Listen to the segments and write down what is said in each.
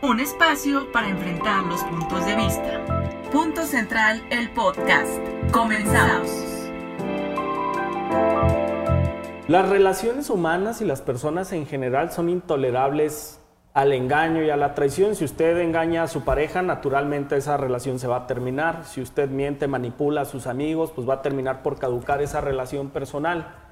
Un espacio para enfrentar los puntos de vista. Punto Central, el podcast. Comenzamos. Las relaciones humanas y las personas en general son intolerables al engaño y a la traición. Si usted engaña a su pareja, naturalmente esa relación se va a terminar. Si usted miente, manipula a sus amigos, pues va a terminar por caducar esa relación personal.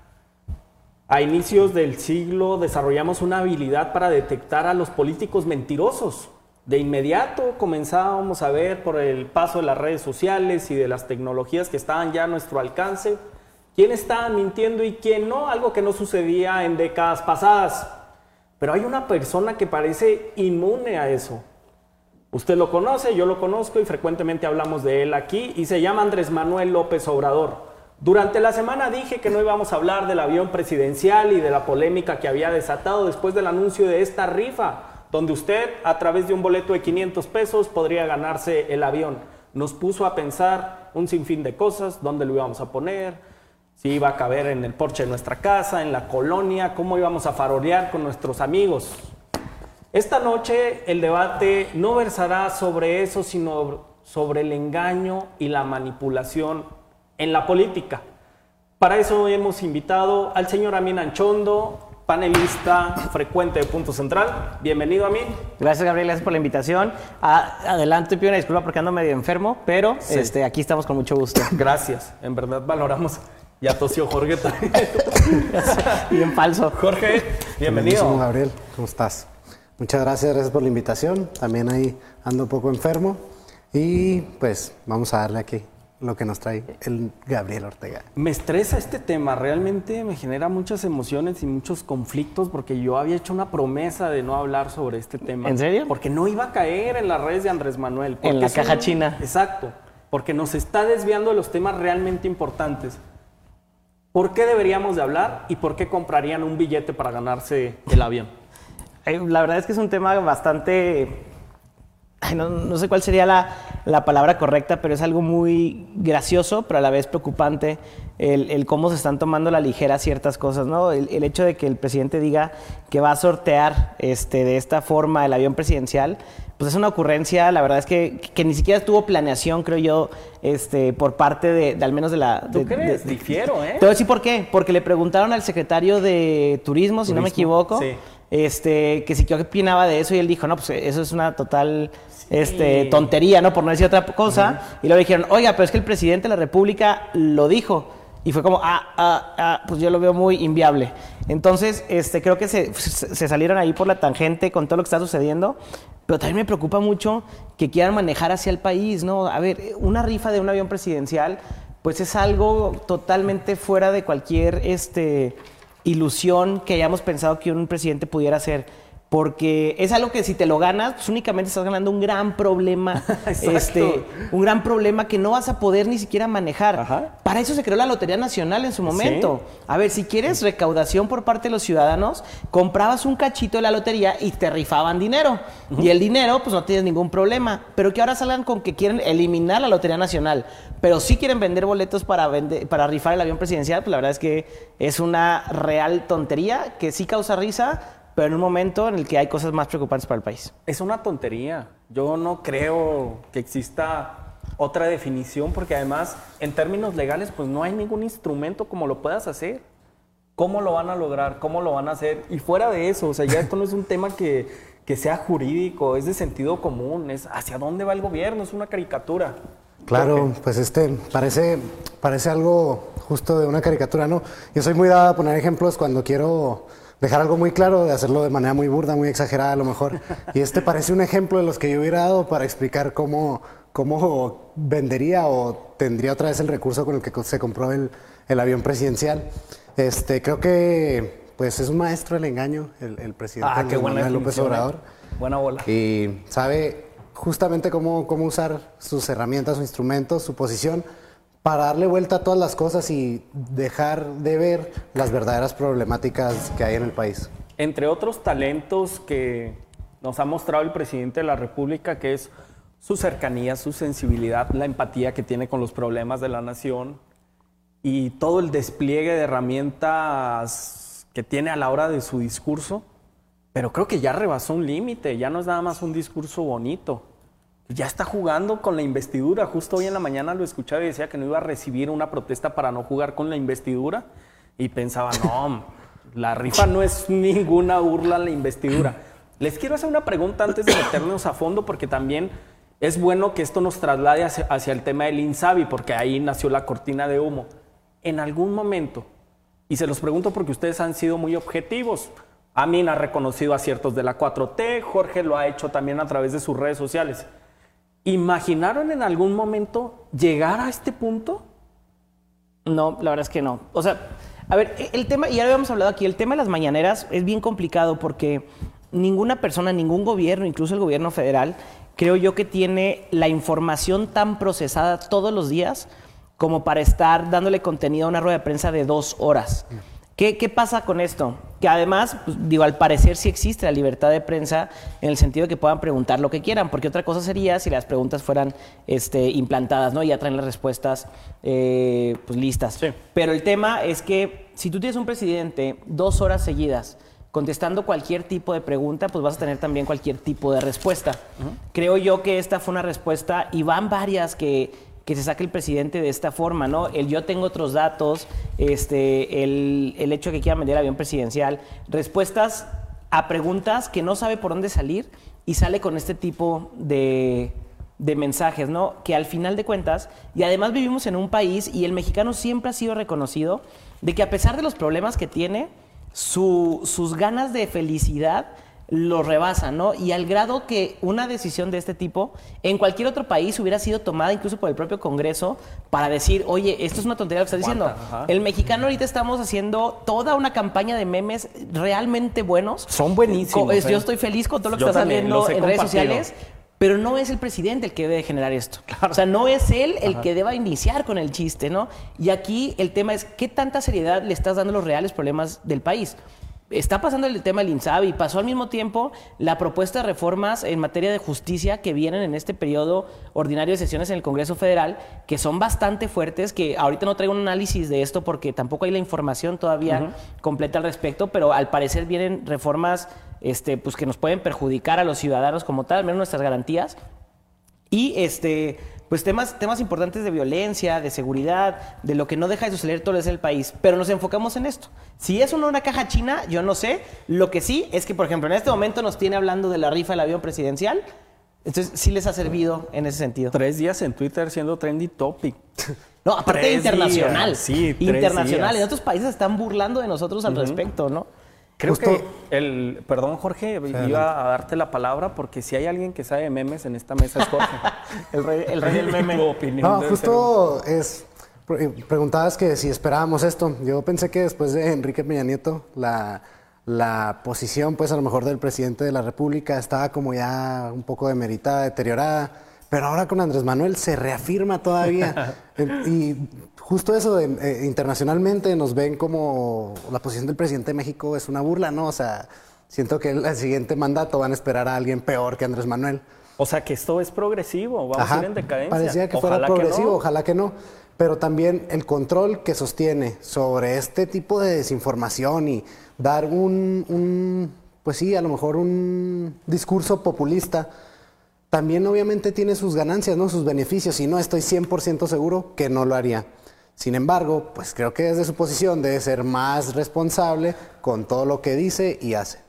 A inicios del siglo desarrollamos una habilidad para detectar a los políticos mentirosos. De inmediato comenzábamos a ver por el paso de las redes sociales y de las tecnologías que estaban ya a nuestro alcance, quién estaba mintiendo y quién no, algo que no sucedía en décadas pasadas. Pero hay una persona que parece inmune a eso. Usted lo conoce, yo lo conozco y frecuentemente hablamos de él aquí y se llama Andrés Manuel López Obrador. Durante la semana dije que no íbamos a hablar del avión presidencial y de la polémica que había desatado después del anuncio de esta rifa, donde usted a través de un boleto de 500 pesos podría ganarse el avión. Nos puso a pensar un sinfín de cosas, dónde lo íbamos a poner, si iba a caber en el porche de nuestra casa, en la colonia, cómo íbamos a farolear con nuestros amigos. Esta noche el debate no versará sobre eso, sino sobre el engaño y la manipulación en la política. Para eso hemos invitado al señor Amin Anchondo, panelista frecuente de Punto Central. Bienvenido, Amin. Gracias, Gabriel, gracias por la invitación. adelante, pido una disculpa porque ando medio enfermo, pero este, aquí estamos con mucho gusto. Gracias, en verdad valoramos. Ya tosió Jorge también. Bien falso. Jorge, bienvenido. Gabriel, ¿cómo estás? Muchas gracias, gracias por la invitación. También ahí ando un poco enfermo. Y pues vamos a darle aquí lo que nos trae el Gabriel Ortega. Me estresa este tema, realmente me genera muchas emociones y muchos conflictos porque yo había hecho una promesa de no hablar sobre este tema. ¿En serio? Porque no iba a caer en las redes de Andrés Manuel. En la caja china. Exacto, porque nos está desviando de los temas realmente importantes. ¿Por qué deberíamos de hablar y por qué comprarían un billete para ganarse el avión? La verdad es que es un tema bastante no, sé cuál sería la, palabra correcta, pero es algo muy gracioso, pero a la vez preocupante el, cómo se están tomando la ligera ciertas cosas, ¿no? El, hecho de que el presidente diga que va a sortear este, de esta forma el avión presidencial, pues es una ocurrencia, la verdad es que, ni siquiera tuvo planeación, creo yo, este, por parte de, al menos de la... ¿Tú crees? Difiero, ¿eh? Te voy a decir por qué. Porque le preguntaron al secretario de Turismo, si no me equivoco, este, que si qué opinaba de eso y él dijo, no, pues eso es una total este, tontería, ¿no? Por no decir otra cosa. Y luego dijeron, oiga, pero es que el presidente de la República lo dijo. Y fue como, ah, ah, ah, pues yo lo veo muy inviable. Entonces, este, creo que se, se, salieron ahí por la tangente con todo lo que está sucediendo. Pero también me preocupa mucho que quieran manejar hacia el país, ¿no? A ver, una rifa de un avión presidencial, pues es algo totalmente fuera de cualquier este, ilusión que hayamos pensado que un presidente pudiera hacer porque es algo que si te lo ganas, pues únicamente estás ganando un gran problema, este, un gran problema que no vas a poder ni siquiera manejar. Para eso se creó la Lotería Nacional en su momento. A ver, si quieres recaudación por parte de los ciudadanos, comprabas un cachito de la lotería y te rifaban dinero. Y el dinero, pues no tienes ningún problema. Pero que ahora salgan con que quieren eliminar la Lotería Nacional, pero sí quieren vender boletos para, vender, para rifar el avión presidencial, pues la verdad es que es una real tontería que sí causa risa pero en un momento en el que hay cosas más preocupantes para el país. Es una tontería. Yo no creo que exista otra definición porque además en términos legales pues no hay ningún instrumento como lo puedas hacer. ¿Cómo lo van a lograr? ¿Cómo lo van a hacer? Y fuera de eso, o sea, ya esto no es un tema que, que sea jurídico, es de sentido común, es hacia dónde va el gobierno, es una caricatura. Claro, pues este parece, parece algo justo de una caricatura, ¿no? Yo soy muy dada a poner ejemplos cuando quiero dejar algo muy claro, de hacerlo de manera muy burda, muy exagerada a lo mejor. Y este parece un ejemplo de los que yo hubiera dado para explicar cómo, cómo vendería o tendría otra vez el recurso con el que se compró el, el avión presidencial. Este, creo que pues es un maestro del engaño, el, presidente ah, qué buena López Obrador. Buena bola. Y sabe justamente cómo, cómo usar sus herramientas, sus instrumentos, su posición para darle vuelta a todas las cosas y dejar de ver las verdaderas problemáticas que hay en el país. Entre otros talentos que nos ha mostrado el presidente de la República, que es su cercanía, su sensibilidad, la empatía que tiene con los problemas de la nación y todo el despliegue de herramientas que tiene a la hora de su discurso, Pero creo que ya rebasó un límite, ya no es nada más un discurso bonito. Ya está jugando con la investidura. Justo hoy en la mañana lo escuchaba y decía que no iba a recibir una protesta para no jugar con la investidura. Y pensaba, no, la rifa no es ninguna burla a la investidura. Les quiero hacer una pregunta antes de meternos a fondo, porque también es bueno que esto nos traslade hacia, el tema del INSABI, porque ahí nació la cortina de humo. En algún momento, y se los pregunto porque ustedes han sido muy objetivos, Amin ha reconocido aciertos de la 4T, Jorge lo ha hecho también a través de sus redes sociales. ¿Imaginaron en algún momento llegar a este punto? No, la verdad es que no. O sea, a ver, el tema, ya habíamos hablado aquí, el tema de las mañaneras es bien complicado porque ninguna persona, ningún gobierno, incluso el gobierno federal, creo yo que tiene la información tan procesada todos los días como para estar dándole contenido a una rueda de prensa de dos horas. ¿Qué, pasa con esto? Que además, pues, digo, al parecer sí existe la libertad de prensa en el sentido de que puedan preguntar lo que quieran, porque otra cosa sería si las preguntas fueran este, implantadas, ¿no? Y ya traen las respuestas eh, pues, listas. Pero el tema es que si tú tienes un presidente dos horas seguidas contestando cualquier tipo de pregunta, pues vas a tener también cualquier tipo de respuesta. Creo yo que esta fue una respuesta, y van varias que que se saque el presidente de esta forma, ¿no? El yo tengo otros datos, este, el, el hecho de que quiera vender avión presidencial, respuestas a preguntas que no sabe por dónde salir y sale con este tipo de, de mensajes, ¿no? Que al final de cuentas, y además vivimos en un país y el mexicano siempre ha sido reconocido de que a pesar de los problemas que tiene, su, sus ganas de felicidad lo rebasa, ¿no? Y al grado que una decisión de este tipo en cualquier otro país hubiera sido tomada incluso por el propio Congreso para decir, oye, esto es una tontería lo que estás diciendo. El mexicano ahorita estamos haciendo toda una campaña de memes realmente buenos. Son buenísimos. Yo ¿eh? estoy feliz con todo lo que está saliendo en redes sociales. Pero no es el presidente el que debe generar esto. O sea, no es él el que deba iniciar con el chiste, ¿no? Y aquí el tema es, ¿qué tanta seriedad le estás dando a los reales problemas del país? Está pasando el tema del INSABI, pasó al mismo tiempo la propuesta de reformas en materia de justicia que vienen en este periodo ordinario de sesiones en el Congreso Federal, que son bastante fuertes, que ahorita no traigo un análisis de esto porque tampoco hay la información todavía completa al respecto, pero al parecer vienen reformas este, pues, que nos pueden perjudicar a los ciudadanos como tal, al menos nuestras garantías. Y este pues temas, temas importantes de violencia, de seguridad, de lo que no deja de suceder todo es el país. Pero nos enfocamos en esto. Si es una, una caja china, yo no sé. Lo que sí es que, por ejemplo, en este momento nos tiene hablando de la rifa del avión presidencial. Entonces, sí les ha servido en ese sentido. Tres días en Twitter siendo trendy topic. No, aparte internacional. Sí, internacional. En otros países están burlando de nosotros al respecto, ¿no? Creo que el, perdón Jorge, iba a darte la palabra porque si hay alguien que sabe memes en esta mesa es Jorge. el, rey, el rey del meme. no, justo es, preguntabas que si esperábamos esto. Yo pensé que después de Enrique Peña Nieto, la, la posición pues a lo mejor del presidente de la República estaba como ya un poco demeritada, deteriorada. Pero ahora con Andrés Manuel se reafirma todavía. y justo eso, eh, internacionalmente nos ven como la posición del presidente de México es una burla, ¿no? O sea, siento que el, siguiente mandato van a esperar a alguien peor que Andrés Manuel. O sea, que esto es progresivo, vamos a ir en decadencia. Parecía que fuera progresivo, ojalá que no. Pero también el control que sostiene sobre este tipo de desinformación y dar un, un pues sí, a lo mejor un discurso populista, también obviamente tiene sus ganancias, ¿no? Sus beneficios, y no estoy 100% seguro que no lo haría. Sin embargo, pues creo que desde su posición debe ser más responsable con todo lo que dice y hace.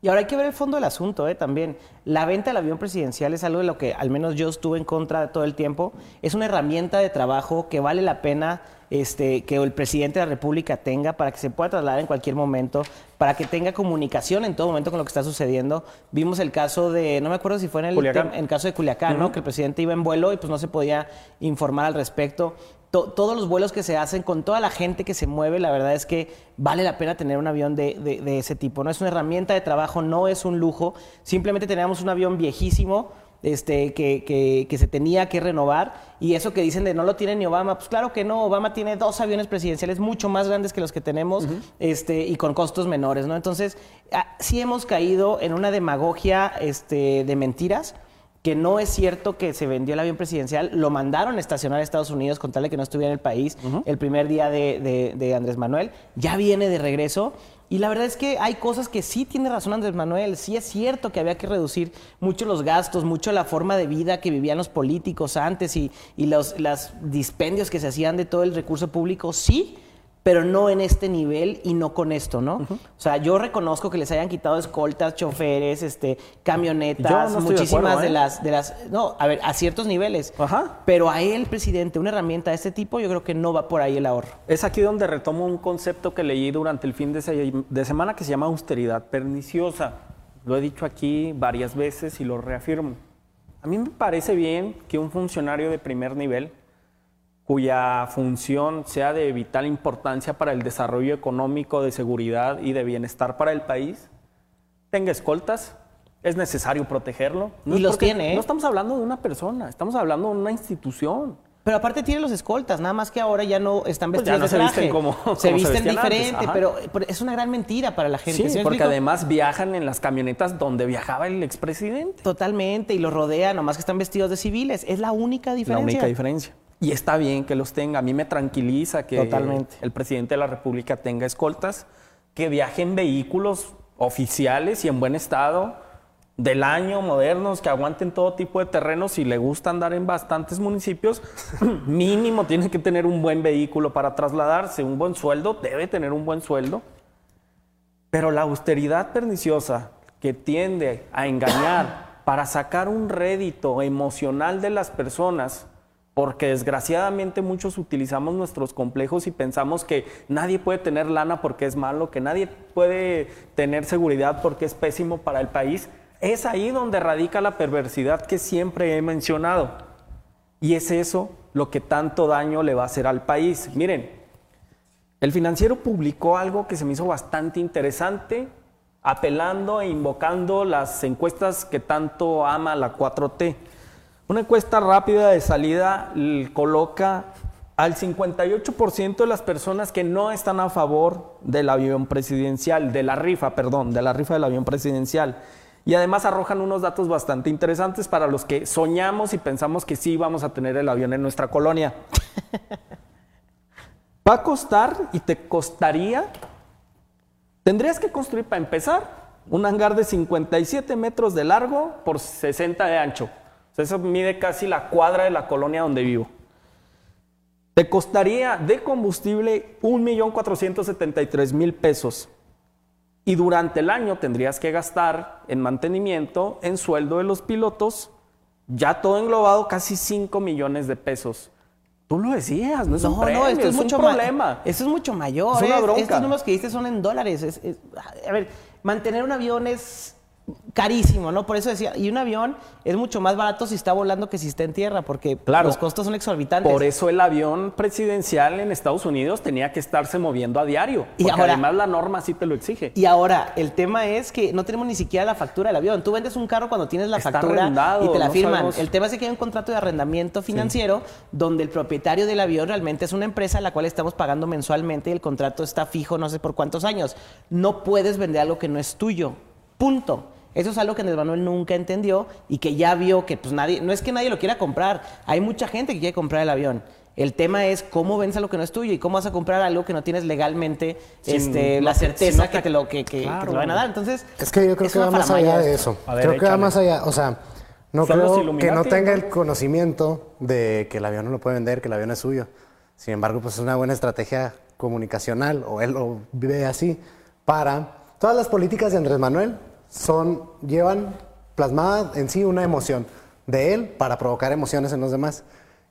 Y ahora hay que ver el fondo del asunto ¿eh? también. La venta del avión presidencial es algo de lo que al menos yo estuve en contra todo el tiempo. Es una herramienta de trabajo que vale la pena este, que el presidente de la República tenga para que se pueda trasladar en cualquier momento, para que tenga comunicación en todo momento con lo que está sucediendo. Vimos el caso de, no me acuerdo si fue en el, en caso de Culiacán, ¿no? que el presidente iba en vuelo y pues no se podía informar al respecto todos los vuelos que se hacen, con toda la gente que se mueve, la verdad es que vale la pena tener un avión de, ese tipo. No es una herramienta de trabajo, no es un lujo. Simplemente teníamos un avión viejísimo este, que, se tenía que renovar. Y eso que dicen de no lo tiene ni Obama, pues claro que no. Obama tiene dos aviones presidenciales mucho más grandes que los que tenemos este, y con costos menores, ¿no? Entonces, ah, sí hemos caído en una demagogia este, de mentiras que no es cierto que se vendió el avión presidencial, lo mandaron a estacionar a Estados Unidos con tal de que no estuviera en el país el primer día de, de, Andrés Manuel, ya viene de regreso. Y la verdad es que hay cosas que sí tiene razón Andrés Manuel, sí es cierto que había que reducir mucho los gastos, mucho la forma de vida que vivían los políticos antes y, y los dispendios que se hacían de todo el recurso público, sí, pero no en este nivel y no con esto, ¿no? O sea, yo reconozco que les hayan quitado escoltas, choferes, este, camionetas, muchísimas de, ¿eh? las, de las, no, a ver, a ciertos niveles. Ajá. Pero a él, presidente, una herramienta de este tipo, yo creo que no va por ahí el ahorro. Es aquí donde retomo un concepto que leí durante el fin de, de semana que se llama austeridad perniciosa. Lo he dicho aquí varias veces y lo reafirmo. A mí me parece bien que un funcionario de primer nivel cuya función sea de vital importancia para el desarrollo económico, de seguridad y de bienestar para el país, tenga escoltas, es necesario protegerlo. y los tiene. ¿eh? No estamos hablando de una persona, estamos hablando de una institución. Pero aparte tiene los escoltas, nada más que ahora ya no están pues vestidos de traje. Se visten como, se visten diferente, pero, es una gran mentira para la gente. Sí, porque además viajan en las camionetas donde viajaba el expresidente. Totalmente, y los rodean, nomás que están vestidos de civiles. Es la única diferencia. La única diferencia. Y está bien que los tenga. A mí me tranquiliza que el presidente de la República tenga escoltas, que viajen vehículos oficiales y en buen estado del año, modernos, que aguanten todo tipo de terrenos. Si le gusta andar en bastantes municipios, mínimo tiene que tener un buen vehículo para trasladarse, un buen sueldo, debe tener un buen sueldo. Pero la austeridad perniciosa que tiende a engañar para sacar un rédito emocional de las personas, porque desgraciadamente muchos utilizamos nuestros complejos y pensamos que nadie puede tener lana porque es malo, que nadie puede tener seguridad porque es pésimo para el país. Es ahí donde radica la perversidad que siempre he mencionado. Y es eso lo que tanto daño le va a hacer al país. Miren, el financiero publicó algo que se me hizo bastante interesante, apelando e invocando las encuestas que tanto ama la 4T. Una encuesta rápida de salida coloca al 58% de las personas que no están a favor del avión presidencial, de la rifa, perdón, de la rifa del avión presidencial. Y además arrojan unos datos bastante interesantes para los que soñamos y pensamos que sí vamos a tener el avión en nuestra colonia. Va a costar y te costaría, tendrías que construir para empezar un hangar de 57 metros de largo por 60 de ancho eso mide casi la cuadra de la colonia donde vivo. Te costaría de combustible 1.473.000 pesos. Y durante el año tendrías que gastar en mantenimiento, en sueldo de los pilotos, ya todo englobado casi 5 millones de pesos. Tú lo decías, no es un premio, esto es, mucho un problema. Eso es mucho mayor. Es una bronca. Estos números que diste son en dólares. a ver, mantener un avión es carísimo, ¿no? Por eso decía, y un avión es mucho más barato si está volando que si está en tierra, porque los costos son exorbitantes. Por eso el avión presidencial en Estados Unidos tenía que estarse moviendo a diario, porque y además la norma sí te lo exige. Y ahora, el tema es que no tenemos ni siquiera la factura del avión. Tú vendes un carro cuando tienes la factura y te la firman. El tema es que hay un contrato de arrendamiento financiero donde el propietario del avión realmente es una empresa a la cual estamos pagando mensualmente y el contrato está fijo no sé por cuántos años. No puedes vender algo que no es tuyo. Punto. Eso es algo que Andrés Manuel nunca entendió y que ya vio que pues nadie, no es que nadie lo quiera comprar, hay mucha gente que quiere comprar el avión. El tema es cómo vendes lo que no es tuyo y cómo vas a comprar algo que no tienes legalmente este, la certeza que te lo que, que, te van a dar. Entonces, es que yo creo que va más allá de eso. creo que va más allá, o sea, no creo que no tenga el conocimiento de que el avión no lo puede vender, que el avión es suyo. Sin embargo, pues es una buena estrategia comunicacional, o él lo vive así, para todas las políticas de Andrés Manuel son, llevan plasmada en sí una emoción de él para provocar emociones en los demás.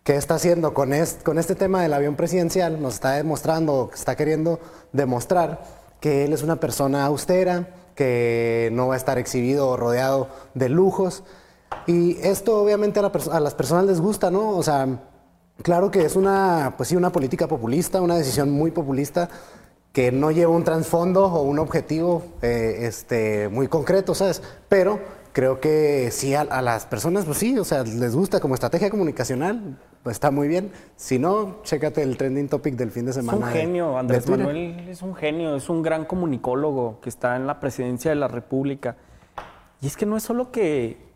¿Qué está haciendo con este, tema del avión presidencial? Nos está demostrando, está queriendo demostrar que él es una persona austera, que no va a estar exhibido o rodeado de lujos. Y esto obviamente a, a, las personas les gusta, ¿no? O sea, claro que es una, pues sí, una política populista, una decisión muy populista, que no lleva un trasfondo o un objetivo eh, este, muy concreto, ¿sabes? Pero creo que sí a, las personas, pues sí, o sea, les gusta como estrategia comunicacional, pues está muy bien. Si no, chécate el trending topic del fin de semana. Es un genio, Andrés Manuel es un genio, es un gran comunicólogo que está en la presidencia de la República. Y es que no es solo que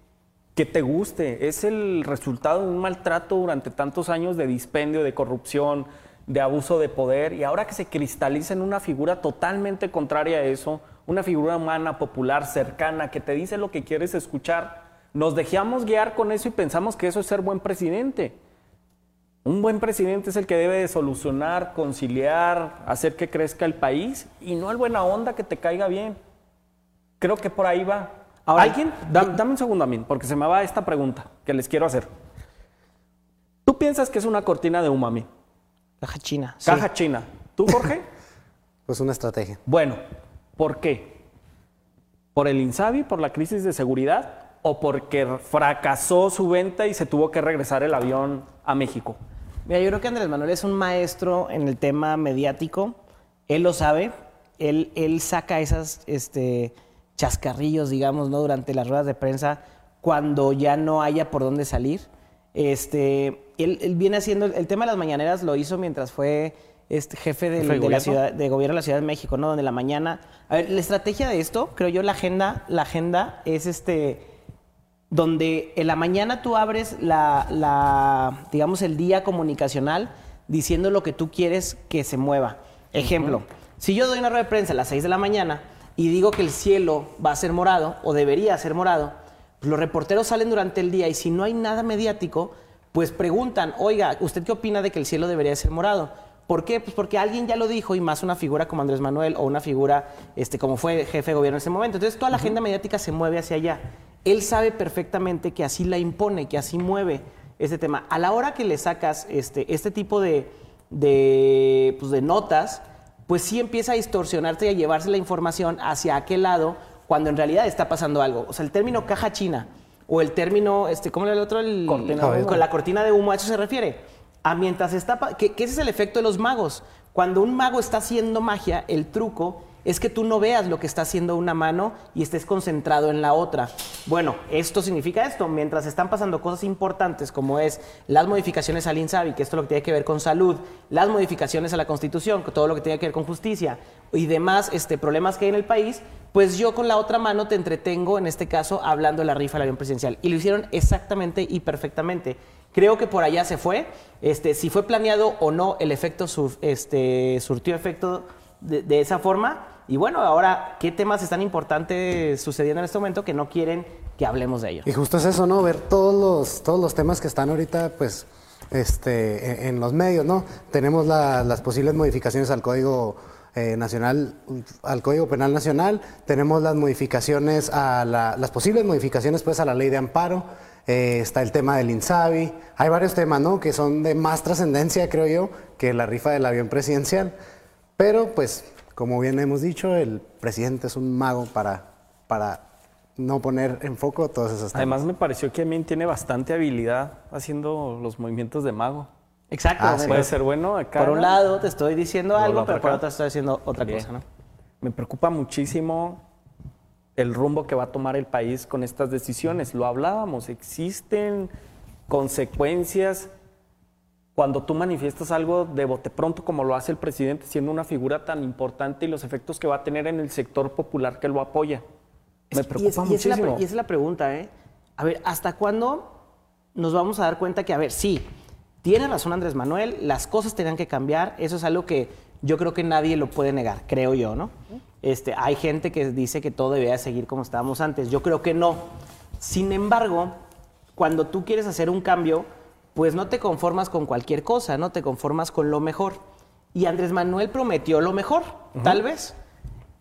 que te guste. Es el resultado de un maltrato durante tantos años de dispendio, de corrupción, de abuso de poder, y ahora que se cristaliza en una figura totalmente contraria a eso, una figura humana, popular, cercana, que te dice lo que quieres escuchar, nos dejamos guiar con eso y pensamos que eso es ser buen presidente. Un buen presidente es el que debe de solucionar, conciliar, hacer que crezca el país y no el buena onda que te caiga bien. Creo que por ahí va. ¿Alguien? Dame, un segundo a mí, porque se me va esta pregunta que les quiero hacer. ¿Tú piensas que es una cortina de humo a mí? Caja china. Caja china. ¿Tú, Jorge? pues una estrategia. Bueno, ¿por qué? ¿Por el INSABI, por la crisis de seguridad o porque fracasó su venta y se tuvo que regresar el avión a México? Mira, yo creo que Andrés Manuel es un maestro en el tema mediático. Él lo sabe. Él, él saca esas este, chascarrillos, digamos, ¿no? durante las ruedas de prensa cuando ya no haya por dónde salir. Este, él, viene haciendo, el tema de las mañaneras lo hizo mientras fue este jefe de, la ciudad, de gobierno de la Ciudad de México, ¿no? Donde la mañana. A ver, la estrategia de esto, creo yo, la agenda, la agenda es este donde en la mañana tú abres la, digamos, el día comunicacional diciendo lo que tú quieres que se mueva. Ejemplo, si yo doy una rueda de prensa a las 6 de la mañana y digo que el cielo va a ser morado o debería ser morado, los reporteros salen durante el día y si no hay nada mediático, pues preguntan, oiga, ¿usted qué opina de que el cielo debería ser morado? ¿Por qué? Pues porque alguien ya lo dijo y más una figura como Andrés Manuel o una figura este, como fue jefe de gobierno en ese momento. Entonces toda la agenda mediática se mueve hacia allá él sabe perfectamente que así la impone, que así mueve ese tema. A la hora que le sacas este, este tipo de, pues, de, notas, pues sí empieza a distorsionarte y a llevarse la información hacia aquel lado cuando en realidad está pasando algo. O sea, el término caja china o el término, este, ¿cómo era el otro? El, con la cortina de humo, a eso se refiere. A mientras está, que, que ese es el efecto de los magos. Cuando un mago está haciendo magia, el truco es que tú no veas lo que está haciendo una mano y estés concentrado en la otra. Bueno, esto significa esto, mientras están pasando cosas importantes como es las modificaciones al INSABI, que esto es lo que tiene que ver con salud, las modificaciones a la Constitución, todo lo que tiene que ver con justicia y demás este, problemas que hay en el país, pues yo con la otra mano te entretengo, en este caso, hablando de la rifa del avión presidencial. Y lo hicieron exactamente y perfectamente. Creo que por allá se fue. Este, si fue planeado o no, el efecto este, surtió efecto de esa forma y bueno, ahora, ¿qué temas están importantes sucediendo en este momento que no quieren que hablemos de ellos? Y justo es eso, ¿no? Ver todos los, todos los temas que están ahorita, pues, este, en, los medios, ¿no? Tenemos las posibles modificaciones al Código eh, Nacional, al Código Penal Nacional, tenemos las modificaciones a las posibles modificaciones, pues, a la Ley de Amparo. Eh, está el tema del INSABI, hay varios temas, ¿no? Que son de más trascendencia, creo yo, que la rifa del avión presidencial. Pero, pues, como bien hemos dicho, el presidente es un mago para, para no poner en foco todas esas temas. Además, me pareció que también tiene bastante habilidad haciendo los movimientos de mago. Exacto. Ah, puede ser bueno acá. Por un lado te estoy diciendo algo, pero por otro estoy diciendo otra cosa, ¿no? Me preocupa muchísimo el rumbo que va a tomar el país con estas decisiones. Lo hablábamos, existen consecuencias cuando tú manifiestas algo de bote pronto como lo hace el presidente, siendo una figura tan importante y los efectos que va a tener en el sector popular que lo apoya. Me preocupa y muchísimo. Y esa, es la pregunta, ¿eh? A ver, ¿hasta cuándo nos vamos a dar cuenta que, a ver, sí, tiene razón Andrés Manuel, las cosas tenían que cambiar, eso es algo que yo creo que nadie lo puede negar, creo yo, ¿no? Este, hay gente que dice que todo debía seguir como estábamos antes, yo creo que no. Sin embargo, cuando tú quieres hacer un cambio, pues no te conformas con cualquier cosa, no te conformas con lo mejor. Y Andrés Manuel prometió lo mejor, tal vez.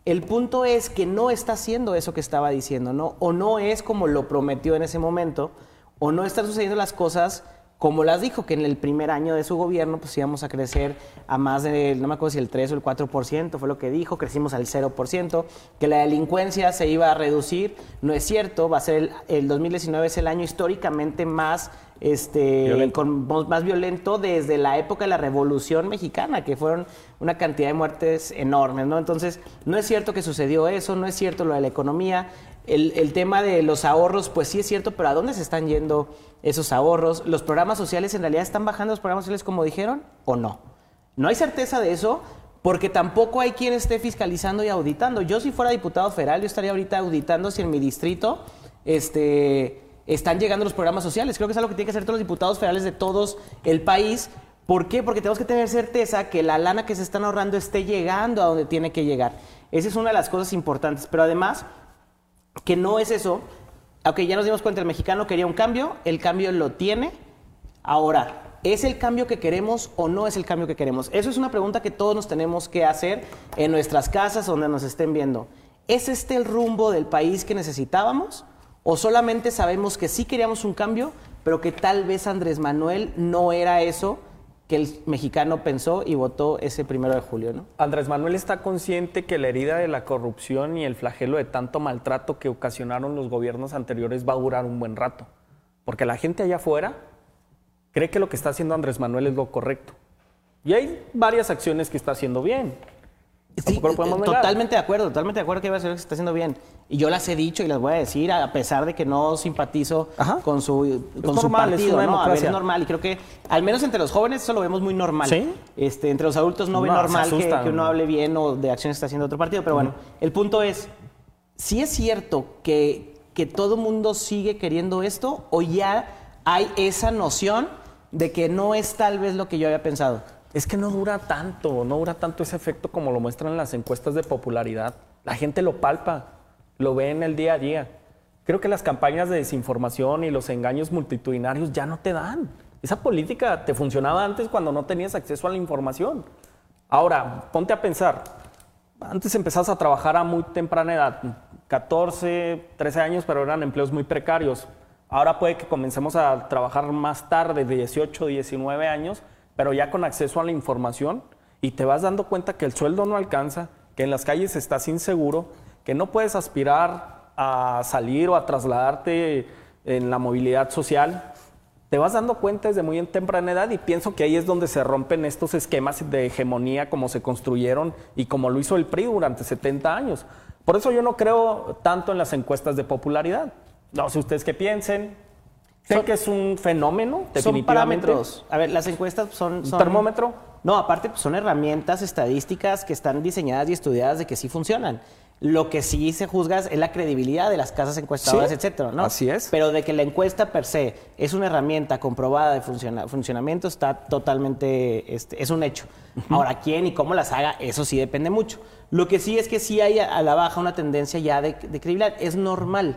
El punto es que no está haciendo eso que estaba diciendo, ¿no? O no es como lo prometió en ese momento, o no están sucediendo las cosas como las dijo, que en el primer año de su gobierno pues íbamos a crecer a más de, no me acuerdo si el 3 o el 4%, fue lo que dijo, crecimos al 0%, que la delincuencia se iba a reducir, no es cierto, va a ser el, 2019 es el año históricamente más este violento. más violento desde la época de la Revolución Mexicana, que fueron una cantidad de muertes enormes, ¿no? Entonces, no es cierto que sucedió eso, no es cierto lo de la economía, el, tema de los ahorros, pues sí es cierto, pero ¿a dónde se están yendo esos ahorros? ¿Los programas sociales en realidad están bajando los programas sociales como dijeron o no? No hay certeza de eso porque tampoco hay quien esté fiscalizando y auditando. Yo si fuera diputado federal, yo estaría ahorita auditando si en mi distrito este, están llegando los programas sociales. Creo que es algo que tienen que hacer todos los diputados federales de todos el país. ¿Por qué? Porque tenemos que tener certeza que la lana que se están ahorrando esté llegando a donde tiene que llegar. Esa es una de las cosas importantes. Pero además, que no es eso. Aunque ya nos dimos cuenta, el mexicano quería un cambio, el cambio lo tiene. Ahora, ¿Es el cambio que queremos o no es el cambio que queremos? Eso es una pregunta que todos nos tenemos que hacer en nuestras casas donde nos estén viendo. ¿Es este el rumbo del país que necesitábamos? ¿O solamente sabemos que sí queríamos un cambio, pero que tal vez Andrés Manuel no era eso que el mexicano pensó y votó ese primero de julio, ¿no? Andrés Manuel está consciente que la herida de la corrupción y el flagelo de tanto maltrato que ocasionaron los gobiernos anteriores va a durar un buen rato. Porque la gente allá afuera cree que lo que está haciendo Andrés Manuel es lo correcto. Y hay varias acciones que está haciendo bien. Sí, totalmente de acuerdo, totalmente de acuerdo que que está haciendo bien. Y yo las he dicho y las voy a decir, a pesar de que no simpatizo con su, con su partido, es ¿no? A ver, es normal. Y creo que, al menos entre los jóvenes, eso lo vemos muy normal. ¿Sí? Este, entre los adultos no, ve normal que, que, uno hable bien o de acciones que está haciendo otro partido. Pero bueno, el punto es, si es cierto que, que todo mundo sigue queriendo esto o ya hay esa noción de que no es tal vez lo que yo había pensado. Es que no dura tanto, no dura tanto ese efecto como lo muestran las encuestas de popularidad. La gente lo palpa, lo ve en el día a día. Creo que las campañas de desinformación y los engaños multitudinarios ya no te dan. Esa política te funcionaba antes cuando no tenías acceso a la información. Ahora, ponte a pensar. Antes empezabas a trabajar a muy temprana edad, 14, 13 años, pero eran empleos muy precarios. Ahora puede que comencemos a trabajar más tarde, de 18, 19 años, pero ya con acceso a la información y te vas dando cuenta que el sueldo no alcanza, que en las calles estás inseguro, que no puedes aspirar a salir o a trasladarte en la movilidad social. Te vas dando cuenta desde muy temprana edad y pienso que ahí es donde se rompen estos esquemas de hegemonía como se construyeron y como lo hizo el PRI durante 70 años. Por eso yo no creo tanto en las encuestas de popularidad. No sé ustedes qué piensen. Sé que es un fenómeno, definitivamente. Son parámetros. A ver, las encuestas son... ¿Un termómetro? No, aparte pues, son herramientas estadísticas que están diseñadas y estudiadas de que sí funcionan. Lo que sí se juzga es la credibilidad de las casas encuestadoras, etcétera, ¿no? Así es. Pero de que la encuesta per se es una herramienta comprobada de funcionamiento está totalmente, este, es un hecho. Ahora, quién y cómo las haga, eso sí depende mucho. Lo que sí es que sí hay a la baja una tendencia ya de, de credibilidad. Es normal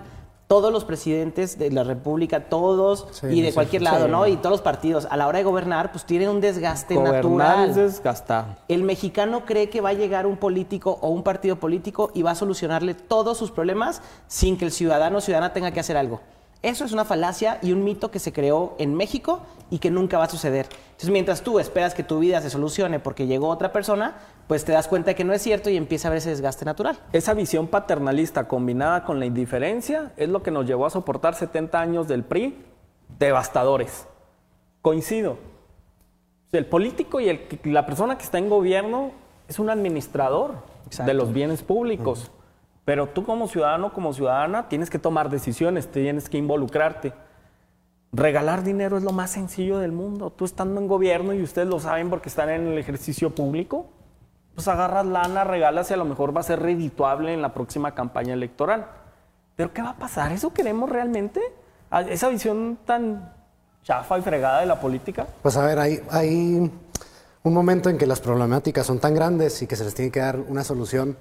todos los presidentes de la República, todos y de cualquier lado, ¿no? Y todos los partidos, a la hora de gobernar, pues tienen un desgaste gobernar natural. Es desgastar. El mexicano cree que va a llegar un político o un partido político y va a solucionarle todos sus problemas sin que el ciudadano o ciudadana tenga que hacer algo. Eso es una falacia y un mito que se creó en México y que nunca va a suceder. Entonces, mientras tú esperas que tu vida se solucione porque llegó otra persona, pues te das cuenta de que no es cierto y empieza a ver ese desgaste natural. Esa visión paternalista combinada con la indiferencia es lo que nos llevó a soportar 70 años del PRI devastadores. Coincido. El político y la persona que está en gobierno es un administrador de los bienes públicos. Pero tú como ciudadano, como ciudadana, tienes que tomar decisiones, tienes que involucrarte. Regalar dinero es lo más sencillo del mundo. Tú estando en gobierno y ustedes lo saben porque están en el ejercicio público, pues agarras lana, regalas y a lo mejor va a ser redituable en la próxima campaña electoral. Pero ¿qué va a pasar? ¿Eso queremos realmente? ¿Esa visión tan chafa y fregada de la política? Pues a ver, hay, hay un momento en que las problemáticas son tan grandes y que se les tiene que dar una solución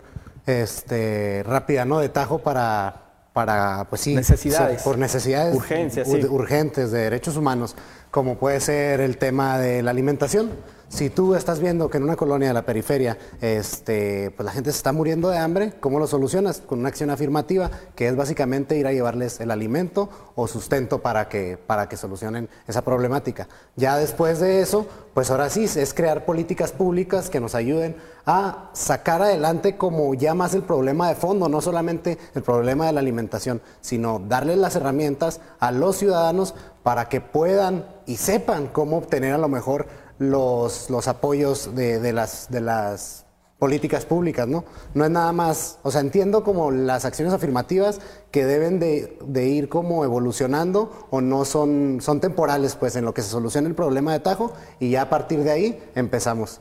este, rápida, ¿no? De tajo para, para pues sí. Necesidades. por necesidades Urgencias, urgentes de derechos humanos, como puede ser el tema de la alimentación si tú estás viendo que en una colonia de la periferia este, pues la gente se está muriendo de hambre, ¿cómo lo solucionas? Con una acción afirmativa, que es básicamente ir a llevarles el alimento o sustento para que, para que solucionen esa problemática. Ya después de eso, pues ahora sí, es crear políticas públicas que nos ayuden a sacar adelante como ya más el problema de fondo, no solamente el problema de la alimentación, sino darles las herramientas a los ciudadanos para que puedan y sepan cómo obtener a lo mejor los, los apoyos de, de, las, de las políticas públicas, ¿no? No es nada más, o sea, entiendo como las acciones afirmativas que deben de, de, ir como evolucionando o no son, son temporales, pues, en lo que se soluciona el problema de Tajo y ya a partir de ahí empezamos.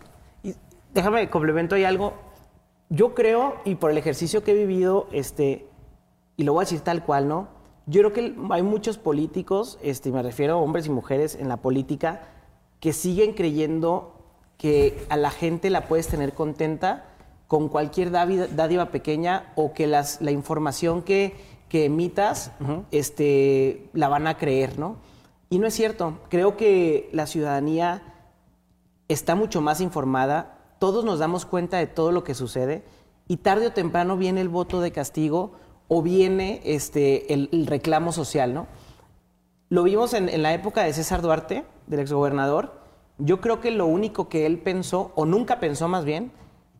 Déjame complemento ahí algo. Yo creo, y por el ejercicio que he vivido, este, y lo voy a decir tal cual, ¿no? Yo creo que hay muchos políticos, este, me refiero a hombres y mujeres en la política, que siguen creyendo que a la gente la puedes tener contenta con cualquier dádiva pequeña o que las, la información que, que emitas este, la van a creer, ¿no? Y no es cierto. Creo que la ciudadanía está mucho más informada, todos nos damos cuenta de todo lo que sucede y tarde o temprano viene el voto de castigo o viene este, el, reclamo social, ¿no? Lo vimos en, en, la época de César Duarte, del exgobernador. Yo creo que lo único que él pensó, o nunca pensó más bien,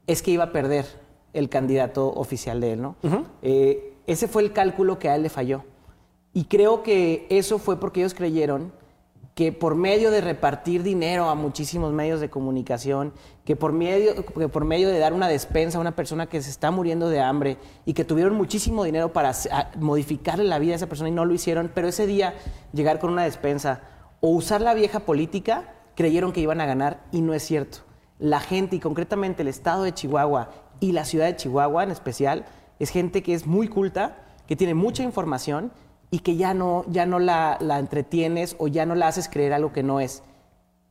es que iba a perder el candidato oficial de él, ¿no? Eh, ese fue el cálculo que a él le falló. Y creo que eso fue porque ellos creyeron que por medio de repartir dinero a muchísimos medios de comunicación, que por medio, que por medio de dar una despensa a una persona que se está muriendo de hambre y que tuvieron muchísimo dinero para modificarle la vida a esa persona y no lo hicieron, pero ese día llegar con una despensa o usar la vieja política, creyeron que iban a ganar y no es cierto. La gente y concretamente el estado de Chihuahua y la ciudad de Chihuahua en especial es gente que es muy culta, que tiene mucha información y que ya no, ya no la, entretienes o ya no la haces creer algo que no es.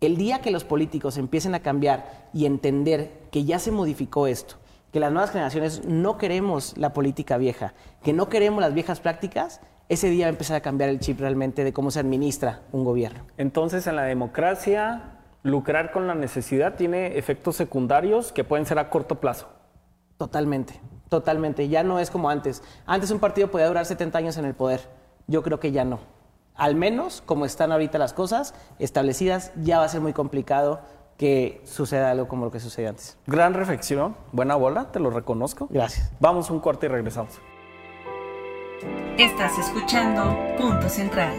El día que los políticos empiecen a cambiar y entender que ya se modificó esto, que las nuevas generaciones no queremos la política vieja, que no queremos las viejas prácticas, ese día va a empezar a cambiar el chip realmente de cómo se administra un gobierno. Entonces, en la democracia lucrar con la necesidad tiene efectos secundarios que pueden ser a corto plazo. Totalmente, totalmente. Ya no es como antes. Antes un partido podía durar 70 años en el poder. Yo creo que ya no. Al menos como están ahorita las cosas establecidas, ya va a ser muy complicado que suceda algo como lo que sucedió antes. Gran reflexión, buena bola, te lo reconozco. Gracias. Vamos un corte y regresamos. Estás escuchando Punto Central.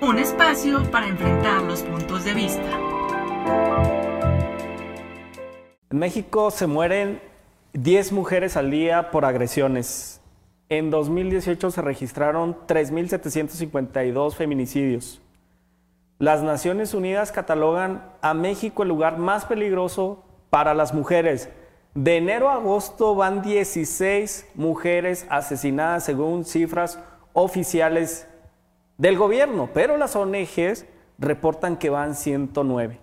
Un espacio para enfrentar los puntos de vista. En México se mueren 10 mujeres al día por agresiones. En 2018 se registraron 3.752 feminicidios. Las Naciones Unidas catalogan a México el lugar más peligroso para las mujeres. De enero a agosto van 16 mujeres asesinadas según cifras oficiales del gobierno, pero las ONGs reportan que van 109.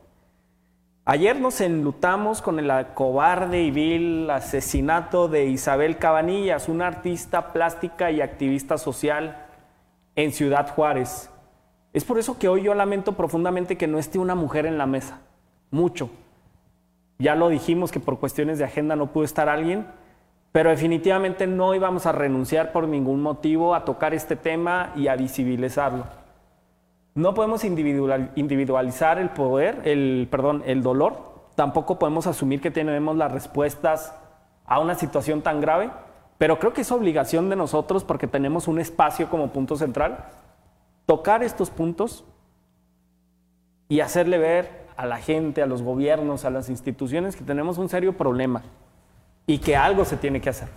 Ayer nos enlutamos con el cobarde y vil asesinato de Isabel Cabanillas, una artista plástica y activista social en Ciudad Juárez. Es por eso que hoy yo lamento profundamente que no esté una mujer en la mesa. Mucho. Ya lo dijimos que por cuestiones de agenda no pudo estar alguien, pero definitivamente no íbamos a renunciar por ningún motivo a tocar este tema y a visibilizarlo. No podemos individualizar el poder, el, perdón, el dolor. Tampoco podemos asumir que tenemos las respuestas a una situación tan grave. Pero creo que es obligación de nosotros, porque tenemos un espacio como punto central, tocar estos puntos y hacerle ver a la gente, a los gobiernos, a las instituciones que tenemos un serio problema y que algo se tiene que hacer.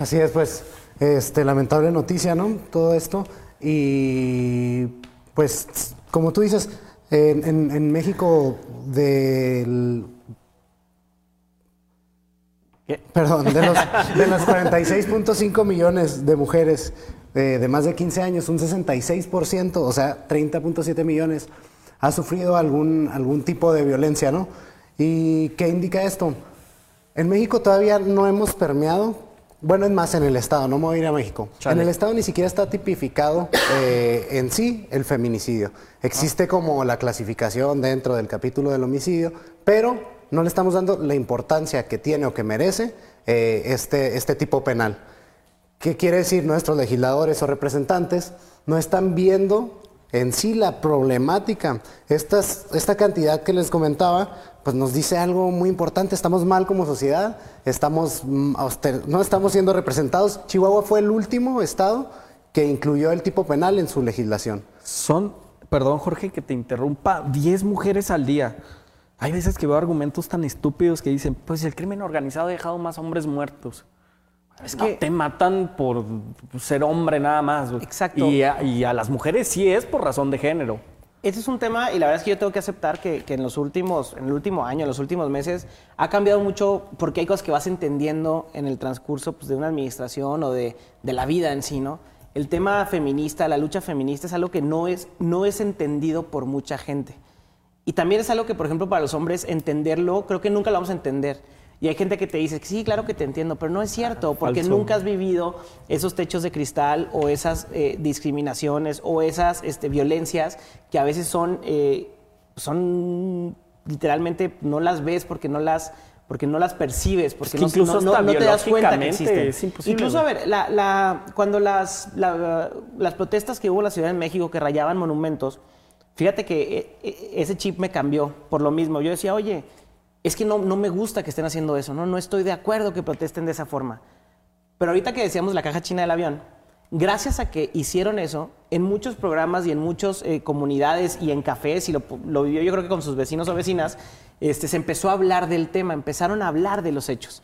Así es, pues, este, lamentable noticia, ¿no? Todo esto. Y pues, como tú dices, en, México del... Perdón, de los, de los 46.5 millones de mujeres eh, de más de 15 años, un 66%, o sea, 30.7 millones, ha sufrido algún, algún tipo de violencia, ¿no? ¿Y qué indica esto? En México todavía no hemos permeado, bueno, es más en el Estado, no me voy a ir a México. En el Estado ni siquiera está tipificado eh, en sí el feminicidio. Existe ah. como la clasificación dentro del capítulo del homicidio, pero no le estamos dando la importancia que tiene o que merece eh, este, este tipo penal. ¿Qué quiere decir? Nuestros legisladores o representantes no están viendo en sí la problemática. esta cantidad que les comentaba, pues nos dice algo muy importante. Estamos mal como sociedad, estamos, mm, no estamos siendo representados. Chihuahua fue el último estado que incluyó el tipo penal en su legislación. Son, perdón Jorge que te interrumpa, 10 mujeres al día. Hay veces que veo argumentos tan estúpidos que dicen, pues el crimen organizado ha dejado más hombres muertos. Es que te matan por ser hombre nada más. Exacto. Y a, las mujeres sí es por razón de género. Este es un tema, y la verdad es que yo tengo que aceptar que, en los últimos, en el último año, en los últimos meses, ha cambiado mucho porque hay cosas que vas entendiendo en el transcurso pues, de una administración o de, la vida en sí, ¿no? el tema feminista, la lucha feminista es algo que no es, no es entendido por mucha gente. Y también es algo que, por ejemplo, para los hombres entenderlo, creo que nunca lo vamos a entender. Y hay gente que te dice, sí, claro que te entiendo, pero no es cierto, porque nunca has vivido esos techos de cristal o esas eh, discriminaciones o esas este, violencias que a veces son, eh, son literalmente, no las ves porque no las porque no las percibes, porque no, incluso no, te das cuenta que existen. Es imposible. Incluso, a ver, la, cuando las, las protestas que hubo en la Ciudad de México que rayaban monumentos, fíjate que e, e, ese chip me cambió por lo mismo. Yo decía, oye, es que no, no me gusta que estén haciendo eso, ¿no? no estoy de acuerdo que protesten de esa forma. Pero ahorita que decíamos la caja china del avión, gracias a que hicieron eso, en muchos programas y en muchas eh, comunidades y en cafés, y lo, lo vivió yo creo que con sus vecinos o vecinas, este, se empezó a hablar del tema, empezaron a hablar de los hechos.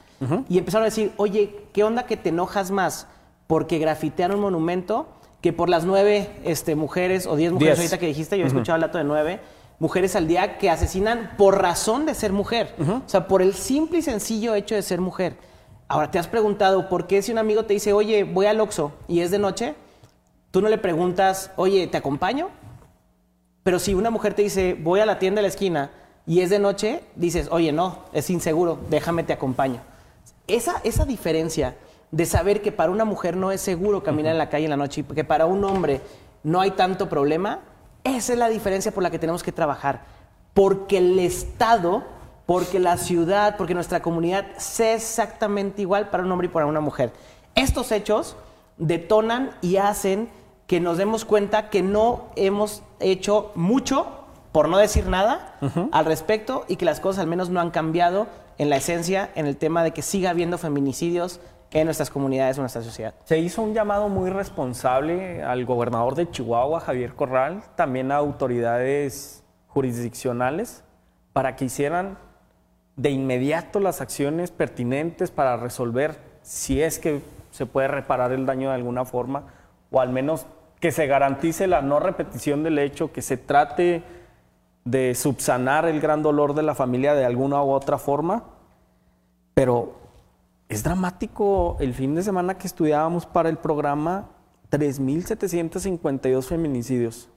Y empezaron a decir, oye, ¿qué onda que te enojas más porque grafitearon un monumento que por las nueve este, mujeres o diez mujeres ahorita que dijiste, yo he escuchado el dato de nueve, mujeres al día que asesinan por razón de ser mujer. O sea, por el simple y sencillo hecho de ser mujer. Ahora, ¿te has preguntado por qué si un amigo te dice, oye, voy al Oxxo y es de noche, tú no le preguntas, oye, ¿te acompaño? Pero si una mujer te dice, voy a la tienda de la esquina y es de noche, dices, oye, no, es inseguro, déjame te acompaño. Esa, esa diferencia de saber que para una mujer no es seguro caminar en la calle en la noche y que para un hombre no hay tanto problema, esa es la diferencia por la que tenemos que trabajar. Porque el Estado, porque la ciudad, porque nuestra comunidad sea exactamente igual para un hombre y para una mujer. Estos hechos detonan y hacen que nos demos cuenta que no hemos hecho mucho por no decir nada al respecto y que las cosas al menos no han cambiado en la esencia, en el tema de que siga habiendo feminicidios en nuestras comunidades en nuestra sociedad. Se hizo un llamado muy responsable al gobernador de Chihuahua, Javier Corral, también a autoridades jurisdiccionales, para que hicieran de inmediato las acciones pertinentes para resolver si es que se puede reparar el daño de alguna forma, o al menos que se garantice la no repetición del hecho, que se trate de subsanar el gran dolor de la familia de alguna u otra forma, pero es dramático el fin de semana que estudiábamos para el programa 3.752 feminicidios.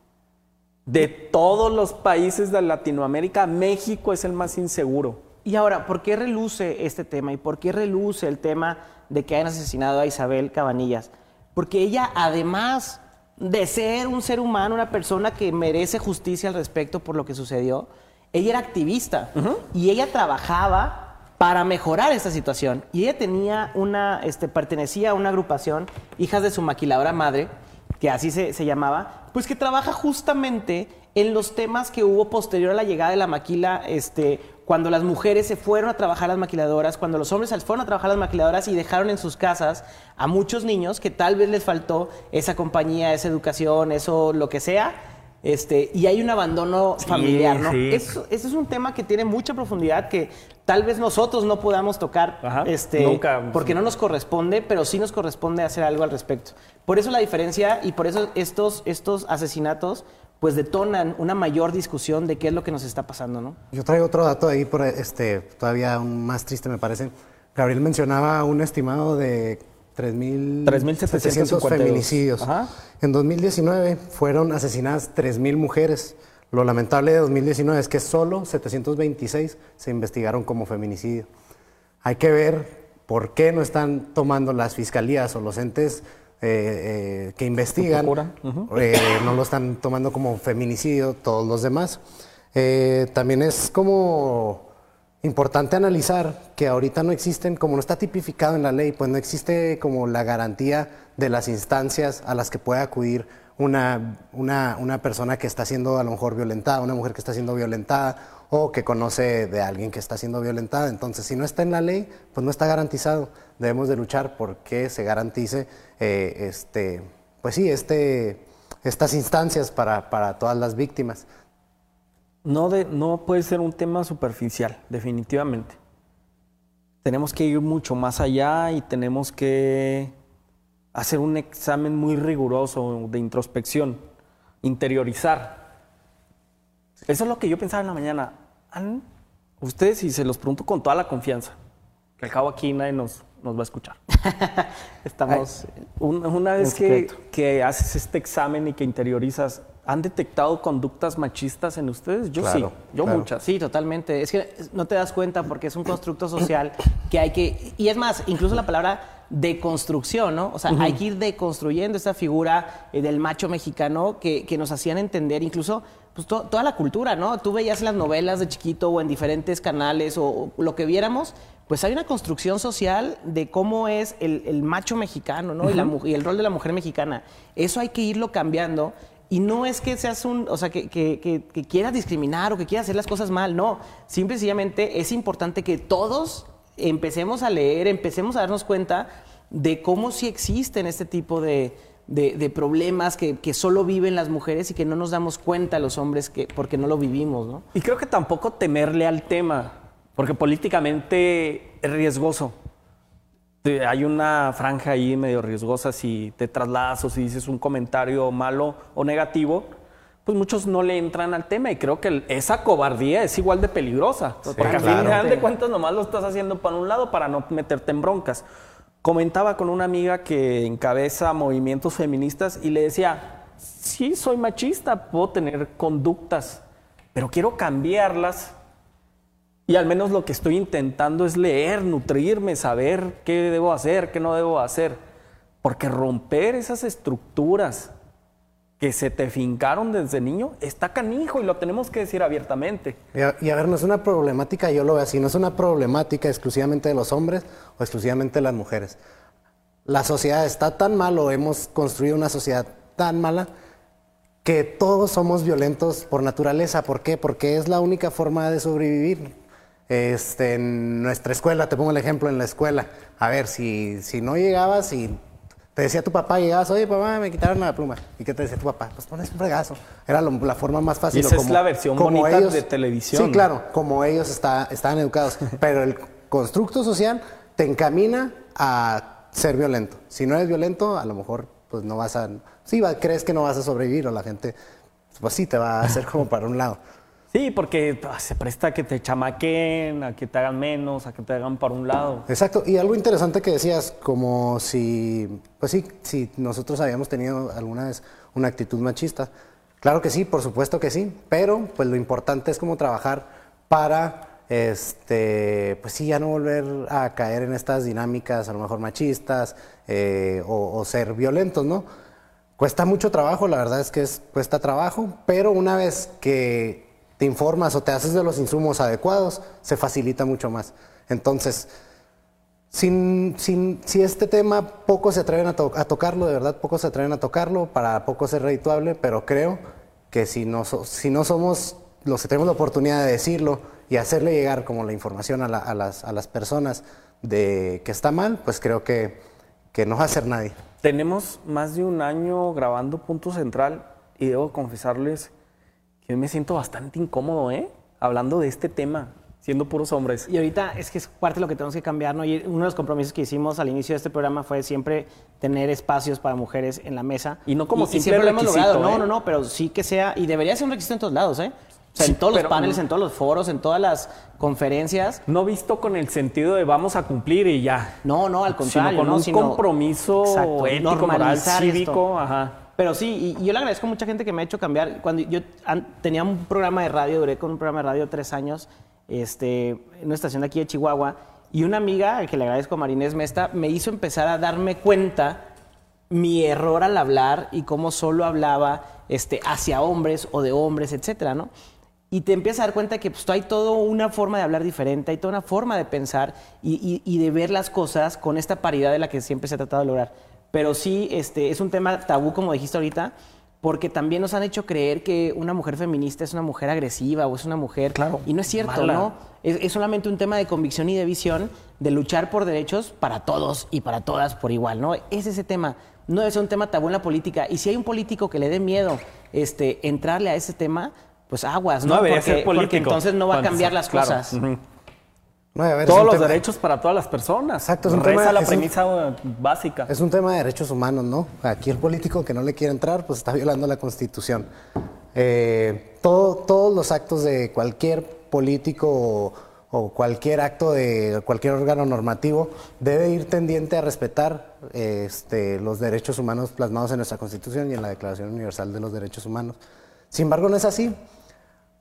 De todos los países de Latinoamérica, México es el más inseguro. Y ahora, ¿por qué reluce este tema y por qué reluce el tema de que hayan asesinado a Isabel Cabanillas? Porque ella además de ser un ser humano, una persona que merece justicia al respecto por lo que sucedió, ella era activista y ella trabajaba para mejorar esta situación. Y ella tenía una, este, pertenecía a una agrupación, hijas de su maquiladora madre, que así se, se, llamaba, pues que trabaja justamente en los temas que hubo posterior a la llegada de la maquila este, cuando las mujeres se fueron a trabajar las maquiladoras, cuando los hombres fueron a trabajar las maquiladoras y dejaron en sus casas a muchos niños que tal vez les faltó esa compañía, esa educación, eso lo que sea, este, y hay un abandono familiar, ¿no? Eso, es un tema que tiene mucha profundidad que tal vez nosotros no podamos tocar, este, porque no nos corresponde, pero sí nos corresponde hacer algo al respecto. Por eso la diferencia y por eso estos, estos asesinatos pues detonan una mayor discusión de qué es lo que nos está pasando, ¿no? Yo traigo otro dato ahí, por este, todavía más triste me parece. Gabriel mencionaba un estimado de 3.700 feminicidios. En 2019 fueron asesinadas 3.000 mujeres. Lo lamentable de 2019 es que solo 726 se investigaron como feminicidio. Hay que ver por qué no están tomando las fiscalías o los entes eh, eh, que investigan, eh, no lo están tomando como feminicidio todos los demás. también es como importante analizar que ahorita no existen, como no está tipificado en la ley, pues no existe como la garantía de las instancias a las que puede acudir una, una, una, persona que está siendo a lo mejor violentada, una mujer que está siendo violentada o que conoce de alguien que está siendo violentada. Entonces, si no está en la ley, pues no está garantizado. Debemos de luchar por que se garantice, eh, este, pues sí, este, estas instancias para, para todas las víctimas. No, de, no puede ser un tema superficial, definitivamente. Tenemos que ir mucho más allá y tenemos que hacer un examen muy riguroso de introspección, interiorizar. Eso es lo que yo pensaba en la mañana. ¿Han, ustedes, y se los pregunto con toda la confianza, Al cabo aquí nadie nos, nos va a escuchar. Estamos... una vez que, que haces este examen y que interiorizas, ¿Han detectado conductas machistas en ustedes? Yo sí, yo muchas. Sí, totalmente. Es que no te das cuenta porque es un constructo social que hay que... Y es más, incluso la palabra deconstrucción, ¿no? O sea, hay que ir deconstruyendo esa figura eh, del macho mexicano que, nos hacían entender incluso pues, toda la cultura, ¿no? Tú veías las novelas de chiquito o en diferentes canales o, lo que viéramos, pues hay una construcción social de cómo es el, macho mexicano, ¿no? y, la, y el rol de la mujer mexicana. Eso hay que irlo cambiando y no es que seas un, o sea, que, que, quieras discriminar o que quieras hacer las cosas mal, no. Simple y sencillamente es importante que todos empecemos a leer, empecemos a darnos cuenta de cómo sí existen este tipo de, problemas que, solo viven las mujeres y que no nos damos cuenta los hombres que, porque no lo vivimos, ¿no? Y creo que tampoco temerle al tema, porque políticamente es riesgoso hay una franja ahí medio riesgosa si te trasladas o si dices un comentario malo o negativo, pues muchos no le entran al tema y creo que esa cobardía es igual de peligrosa, porque al final de cuentas nomás lo estás haciendo para un lado para no meterte en broncas. Comentaba con una amiga que encabeza movimientos feministas y le decía, sí, soy machista, puedo tener conductas, pero quiero cambiarlas y al menos lo que estoy intentando es leer, nutrirme, saber qué debo hacer, qué no debo hacer. Porque romper esas estructuras que se te fincaron desde niño está canijo y lo tenemos que decir abiertamente. Y a, ver, no es una problemática, yo lo veo así, no es una problemática exclusivamente de los hombres o exclusivamente de las mujeres. La sociedad está tan mal o hemos construido una sociedad tan mala que todos somos violentos por naturaleza. ¿Por qué? Porque es la única forma de sobrevivir. Este, en nuestra escuela, te pongo el ejemplo en la escuela. A ver, si, si no llegabas y te decía tu papá, llegabas, oye papá, me quitaron la pluma. ¿Y qué te decía tu papá? Pues pones un fregazo. Era la forma más fácil. esa es la versión bonita de televisión. Sí, claro, como ellos está, estaban educados. Pero el constructo social te encamina a ser violento. Si no eres violento, a lo mejor pues no vas a... Sí, crees que no vas a sobrevivir o la gente, pues sí, te va a hacer como para un lado. Sí, porque ah, se presta a que te chamaquen, a que te hagan menos, a que te hagan para un lado. Exacto, y algo interesante que decías, como si, pues sí, si nosotros habíamos tenido alguna vez una actitud machista. Claro que sí, por supuesto que sí, pero pues lo importante es como trabajar para, este, pues sí, ya no volver a caer en estas dinámicas a lo mejor machistas eh, o, o ser violentos, ¿no? Cuesta mucho trabajo, la verdad es que es, cuesta trabajo, pero una vez que te informas o te haces de los insumos adecuados, se facilita mucho más. Entonces, sin, sin, si este tema pocos se atreven a, tocarlo, de verdad pocos se atreven a tocarlo, para poco ser redituable, pero creo que si no, si no somos los que tenemos la oportunidad de decirlo y hacerle llegar como la información a, las, a las, personas de que está mal, pues creo que, que no va a hacer nadie. Tenemos más de un año grabando Punto Central y debo confesarles yo me siento bastante incómodo, ¿eh? Hablando de este tema, siendo puros hombres. Y ahorita es que es parte de lo que tenemos que cambiar, ¿no? Y uno de los compromisos que hicimos al inicio de este programa fue siempre tener espacios para mujeres en la mesa. Y no como y, siempre lo hemos logrado. No, ¿eh? no, no, pero sí que sea, y debería ser un requisito en todos lados, ¿eh? O sea, en todos los paneles, en todos los foros, en todas las conferencias. No visto con el sentido de vamos a cumplir y ya. No, no, al contrario. Sino con un compromiso ético, moral, cívico. Ajá. Pero sí, y, yo le agradezco a mucha gente que me ha hecho cambiar. Cuando yo tenía un programa de radio, duré con un programa de radio tres años, este, en una estación aquí de Chihuahua, y una amiga, al que le agradezco, Marinés Mesta, me hizo empezar a darme cuenta mi error al hablar y cómo solo hablaba este, hacia hombres o de hombres, etcétera, ¿no? Y te empiezas a dar cuenta que pues, hay toda una forma de hablar diferente, hay toda una forma de pensar y, y de ver las cosas con esta paridad de la que siempre se ha tratado de lograr pero sí este, es un tema tabú, como dijiste ahorita, porque también nos han hecho creer que una mujer feminista es una mujer agresiva o es una mujer... Claro. Y no es cierto, ¿no? Es, solamente un tema de convicción y de visión, de luchar por derechos para todos y para todas por igual, ¿no? Es ese tema. No debe ser un tema tabú en la política. Y si hay un político que le dé miedo este, entrarle a ese tema, pues aguas, ¿no? porque, ser porque, entonces no va a cambiar las cosas. Todos los derechos para todas las personas. Exacto, es un tema, la premisa básica. Es un tema de derechos humanos, ¿no? Aquí el político que no le quiere entrar, pues está violando la Constitución. Eh, todo, todos los actos de cualquier político o cualquier acto de cualquier órgano normativo debe ir tendiente a respetar este, los derechos humanos plasmados en nuestra Constitución y en la Declaración Universal de los Derechos Humanos. Sin embargo, no es así.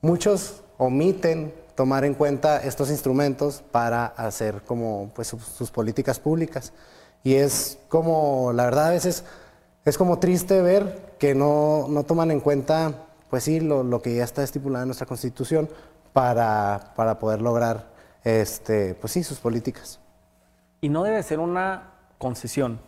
Muchos omiten tomar en cuenta estos instrumentos para hacer como pues, sus, políticas públicas. Y es como, la verdad, a veces es como triste ver que no, no toman en cuenta, pues sí, lo, lo que ya está estipulado en nuestra Constitución, para, para poder lograr este, pues sí, sus políticas. Y no debe ser una concesión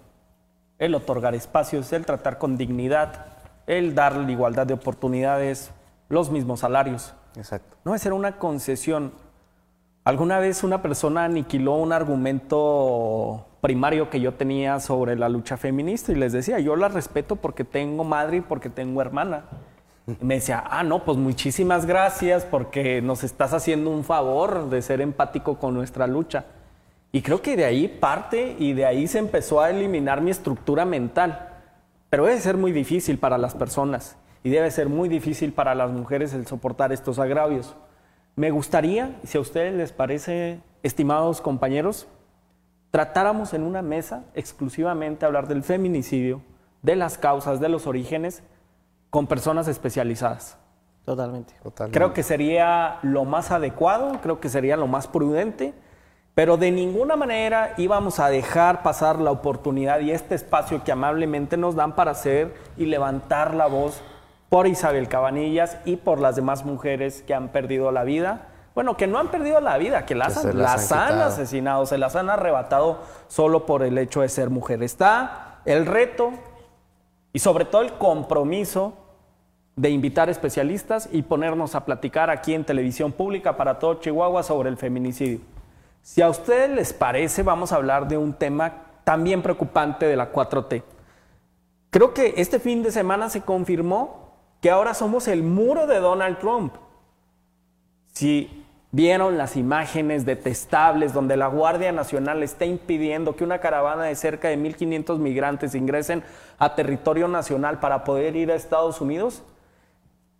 el otorgar espacios, el tratar con dignidad, el darle igualdad de oportunidades, los mismos salarios. Exacto. No debe ser una concesión. Alguna vez una persona aniquiló un argumento primario que yo tenía sobre la lucha feminista y les decía, yo la respeto porque tengo madre y porque tengo hermana. Me decía, ah, no, pues muchísimas gracias porque nos estás haciendo un favor de ser empático con nuestra lucha. Y creo que de ahí parte y de ahí se empezó a eliminar mi estructura mental. Pero debe ser muy difícil para las personas y debe ser muy difícil para las mujeres el soportar estos agravios. Me gustaría, si a ustedes les parece, estimados compañeros, tratáramos en una mesa exclusivamente hablar del feminicidio, de las causas, de los orígenes, con personas especializadas. Totalmente. Creo que sería lo más adecuado, creo que sería lo más prudente, pero de ninguna manera íbamos a dejar pasar la oportunidad y este espacio que amablemente nos dan para hacer y levantar la voz por Isabel Cabanillas y por las demás mujeres que han perdido la vida. Bueno, que no han perdido la vida, que las, han, las han asesinado, se las han arrebatado solo por el hecho de ser mujer. Está el reto y sobre todo el compromiso de invitar especialistas y ponernos a platicar aquí en televisión pública para todo Chihuahua sobre el feminicidio. Si a ustedes les parece, vamos a hablar de un tema también preocupante de la 4T. Creo que este fin de semana se confirmó que ahora somos el muro de Donald Trump. Si Vieron las imágenes detestables donde la Guardia Nacional está impidiendo que una caravana de cerca de 1.500 migrantes ingresen a territorio nacional para poder ir a Estados Unidos.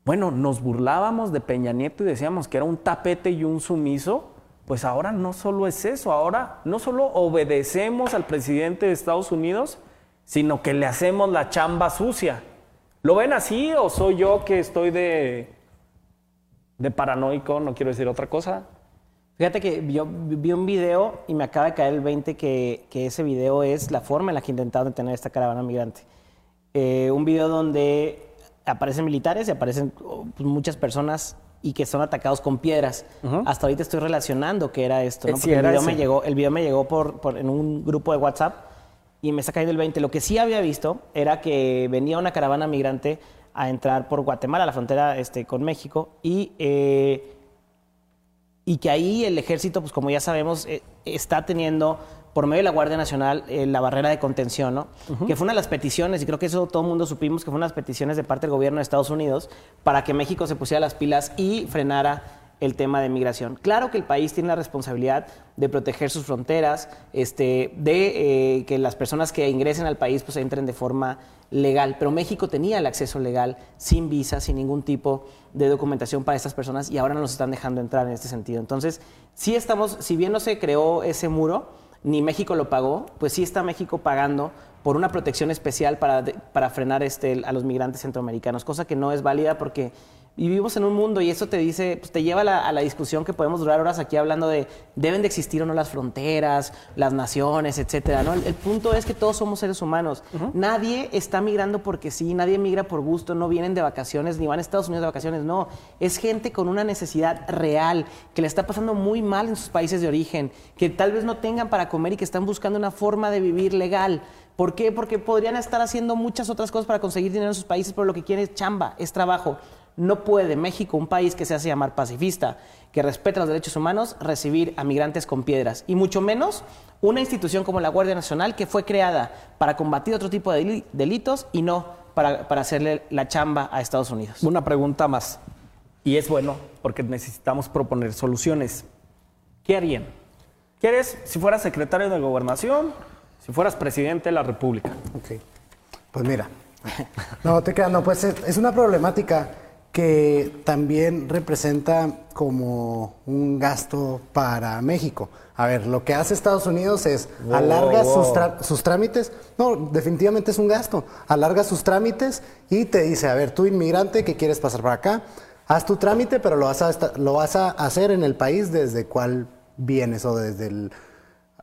Bueno, nos burlábamos de Peña Nieto y decíamos que era un tapete y un sumiso. Pues ahora no solo es eso, ahora no solo obedecemos al presidente de Estados Unidos, sino que le hacemos la chamba sucia. ¿Lo ven así o soy yo que estoy de de paranoico, no quiero decir otra cosa. Fíjate que yo vi un video y me acaba de caer el 20 que, que ese video es la forma en la que intentaron detener esta caravana migrante. Eh, un video donde aparecen militares y aparecen oh, pues, muchas personas y que son atacados con piedras. Hasta ahorita estoy relacionando que era esto, ¿no? Porque el, video me llegó, el video me llegó por, por, en un grupo de WhatsApp y me está cayendo el 20. Lo que sí había visto era que venía una caravana migrante a entrar por Guatemala, la frontera este, con México, y, eh, y que ahí el ejército, pues como ya sabemos, eh, está teniendo por medio de la Guardia Nacional eh, la barrera de contención, ¿no? Que fue una de las peticiones, y creo que eso todo el mundo supimos, que fue una de las peticiones de parte del gobierno de Estados Unidos para que México se pusiera las pilas y frenara el tema de migración. Claro que el país tiene la responsabilidad de proteger sus fronteras, este, de que las personas que ingresen al país pues entren de forma legal, pero México tenía el acceso legal sin visa, sin ningún tipo de documentación para estas personas y ahora no nos están dejando entrar en este sentido. Entonces, sí estamos, si bien no se creó ese muro, ni México lo pagó, pues sí está México pagando por una protección especial para, para frenar este, a los migrantes centroamericanos, cosa que no es válida porque y vivimos en un mundo y eso te dice, pues te lleva a la, discusión que podemos durar horas aquí hablando de deben de existir o no las fronteras, las naciones, etcétera. ¿no? El, punto es que todos somos seres humanos. Nadie está migrando porque sí, nadie migra por gusto, no vienen de vacaciones ni van a Estados Unidos de vacaciones, no. Es gente con una necesidad real, que le está pasando muy mal en sus países de origen, que tal vez no tengan para comer y que están buscando una forma de vivir legal. ¿Por qué? Porque podrían estar haciendo muchas otras cosas para conseguir dinero en sus países, pero lo que quieren es chamba, es trabajo. No puede México, un país que se hace llamar pacifista, que respeta los derechos humanos, recibir a migrantes con piedras. Y mucho menos una institución como la Guardia Nacional, que fue creada para combatir otro tipo de delitos y no para, hacerle la chamba a Estados Unidos. Una pregunta más. Y es bueno, porque necesitamos proponer soluciones. ¿Qué harían? ¿Qué harías si fueras secretario de Gobernación, si fueras presidente de la República? Ok. Pues mira. No, te queda, no, pues es una problemática que también representa como un gasto para México. A ver, lo que hace Estados Unidos es alarga Sus, sus, trámites. No, definitivamente es un gasto. Alarga sus trámites y te dice, a ver, tú inmigrante que quieres pasar para acá, haz tu trámite, pero lo vas a, lo vas a hacer en el país desde cuál vienes o desde el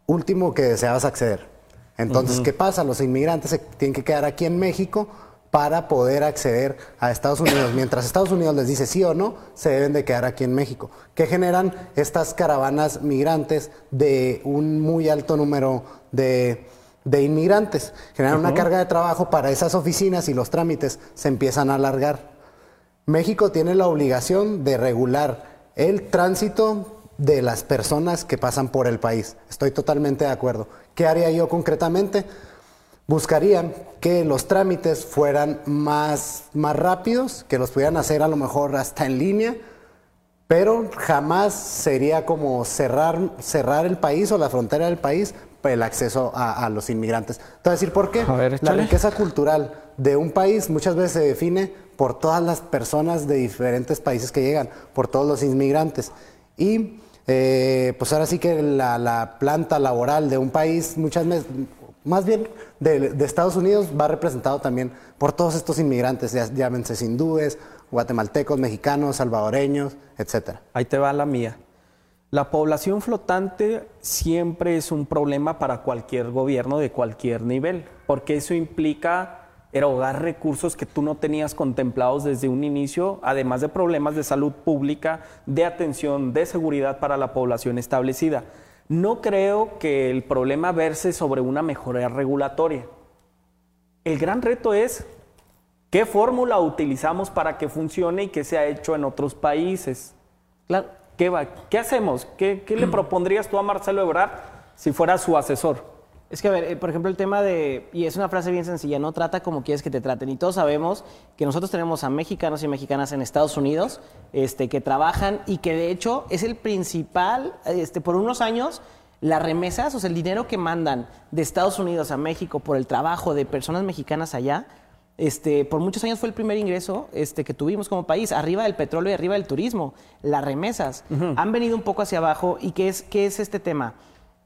último que deseabas acceder. Entonces, ¿qué pasa? Los inmigrantes se tienen que quedar aquí en México para poder acceder a Estados Unidos. Mientras Estados Unidos les dice sí o no, se deben de quedar aquí en México. ¿Qué generan estas caravanas migrantes de un muy alto número de, inmigrantes? Generan una carga de trabajo para esas oficinas y los trámites se empiezan a alargar. México tiene la obligación de regular el tránsito de las personas que pasan por el país. Estoy totalmente de acuerdo. ¿Qué haría yo concretamente? Buscarían que los trámites fueran más, más rápidos, que los pudieran hacer a lo mejor hasta en línea, pero jamás sería como cerrar, cerrar el país o la frontera del país el acceso a, los inmigrantes. Te voy a decir por qué. la riqueza cultural de un país muchas veces se define por todas las personas de diferentes países que llegan, por todos los inmigrantes. Y eh, pues ahora sí que la, la, planta laboral de un país muchas veces más bien de, Estados Unidos va representado también por todos estos inmigrantes, ya, llámense hindúes, guatemaltecos, mexicanos, salvadoreños, etc. Ahí te va la mía. La población flotante siempre es un problema para cualquier gobierno de cualquier nivel, porque eso implica erogar recursos que tú no tenías contemplados desde un inicio, además de problemas de salud pública, de atención, de seguridad para la población establecida. No creo que el problema verse sobre una mejora regulatoria. El gran reto es qué fórmula utilizamos para que funcione y qué se ha hecho en otros países. ¿Qué, va? ¿Qué hacemos? ¿Qué, ¿Qué, le propondrías tú a Marcelo Ebrard si fuera su asesor? Es que, a ver, eh, por ejemplo, el tema de, y es una frase bien sencilla, no trata como quieres que te traten. Y todos sabemos que nosotros tenemos a mexicanos y mexicanas en Estados Unidos este, que trabajan y que de hecho es el principal, este, por unos años, las remesas, o sea, el dinero que mandan de Estados Unidos a México por el trabajo de personas mexicanas allá, este, por muchos años fue el primer ingreso este, que tuvimos como país, arriba del petróleo y arriba del turismo. Las remesas han venido un poco hacia abajo. ¿Y qué es, qué es este tema?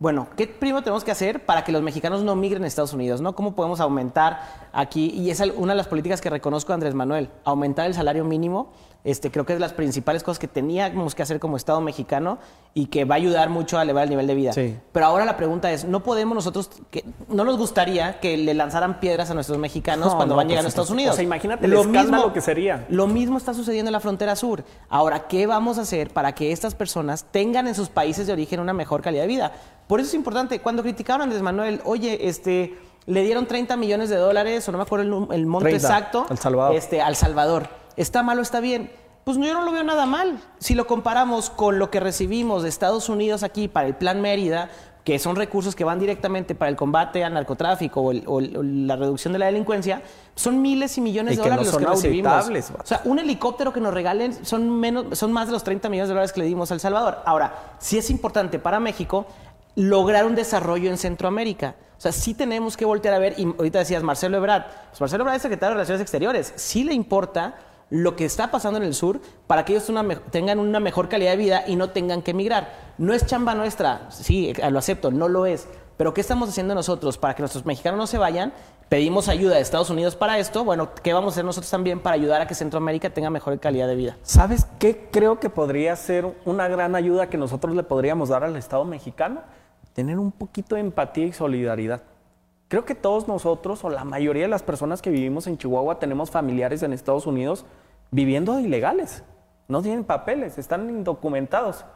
Bueno, ¿qué primero tenemos que hacer para que los mexicanos no migren a Estados Unidos? ¿no? ¿Cómo podemos aumentar aquí? Y es una de las políticas que reconozco Andrés Manuel, aumentar el salario mínimo. Este, creo que es de las principales cosas que teníamos que hacer como Estado mexicano y que va a ayudar mucho a elevar el nivel de vida. Pero ahora la pregunta es, ¿no podemos nosotros, que, no nos gustaría que le lanzaran piedras a nuestros mexicanos cuando van llegando a Estados Unidos? O sea, imagínate lo mismo, que sería. Lo mismo está sucediendo en la frontera sur. Ahora, ¿qué vamos a hacer para que estas personas tengan en sus países de origen una mejor calidad de vida? Por eso es importante, cuando criticaron a Andrés Manuel, oye, este, le dieron 30 millones de dólares, o no me acuerdo el, monto exacto, al Salvador. Este, al Salvador. ¿Está mal o está bien? Pues yo no lo veo nada mal. Si lo comparamos con lo que recibimos de Estados Unidos aquí para el Plan Mérida, que son recursos que van directamente para el combate al narcotráfico o, la reducción de la delincuencia, son miles y millones de dólares los que recibimos. O sea, un helicóptero que nos regalen son, menos, son más de los 30 millones de dólares que le dimos a El Salvador. Ahora, sí es importante para México lograr un desarrollo en Centroamérica. O sea, sí tenemos que voltear a ver, y ahorita decías Marcelo Ebrard, pues Marcelo Ebrard es secretario de Relaciones Exteriores, sí le importa lo que está pasando en el sur para que ellos tengan una mejor calidad de vida y no tengan que emigrar. No es chamba nuestra, sí, eh, lo acepto, no lo es. Pero ¿qué estamos haciendo nosotros para que nuestros mexicanos no se vayan? Pedimos ayuda de Estados Unidos para esto. Bueno, ¿qué vamos a hacer nosotros también para ayudar a que Centroamérica tenga mejor calidad de vida? ¿Sabes qué creo que podría ser una gran ayuda que nosotros le podríamos dar al Estado mexicano? tener un poquito de empatía y solidaridad. Creo que todos nosotros, o la mayoría de las personas que vivimos en Chihuahua, tenemos familiares en Estados Unidos viviendo ilegales. No tienen papeles, están indocumentados.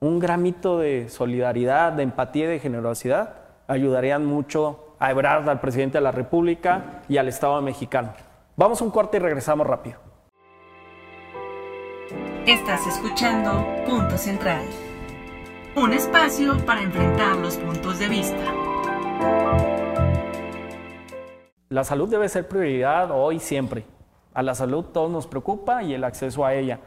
Un gramito de solidaridad, de empatía y de generosidad ayudarían mucho a Ebrard, al presidente de la República y al Estado mexicano. Vamos a un corte y regresamos rápido. Estás escuchando Punto Central. Un espacio para enfrentar los puntos de vista. La salud debe ser prioridad hoy siempre. A la salud todos nos preocupa y el acceso a ella.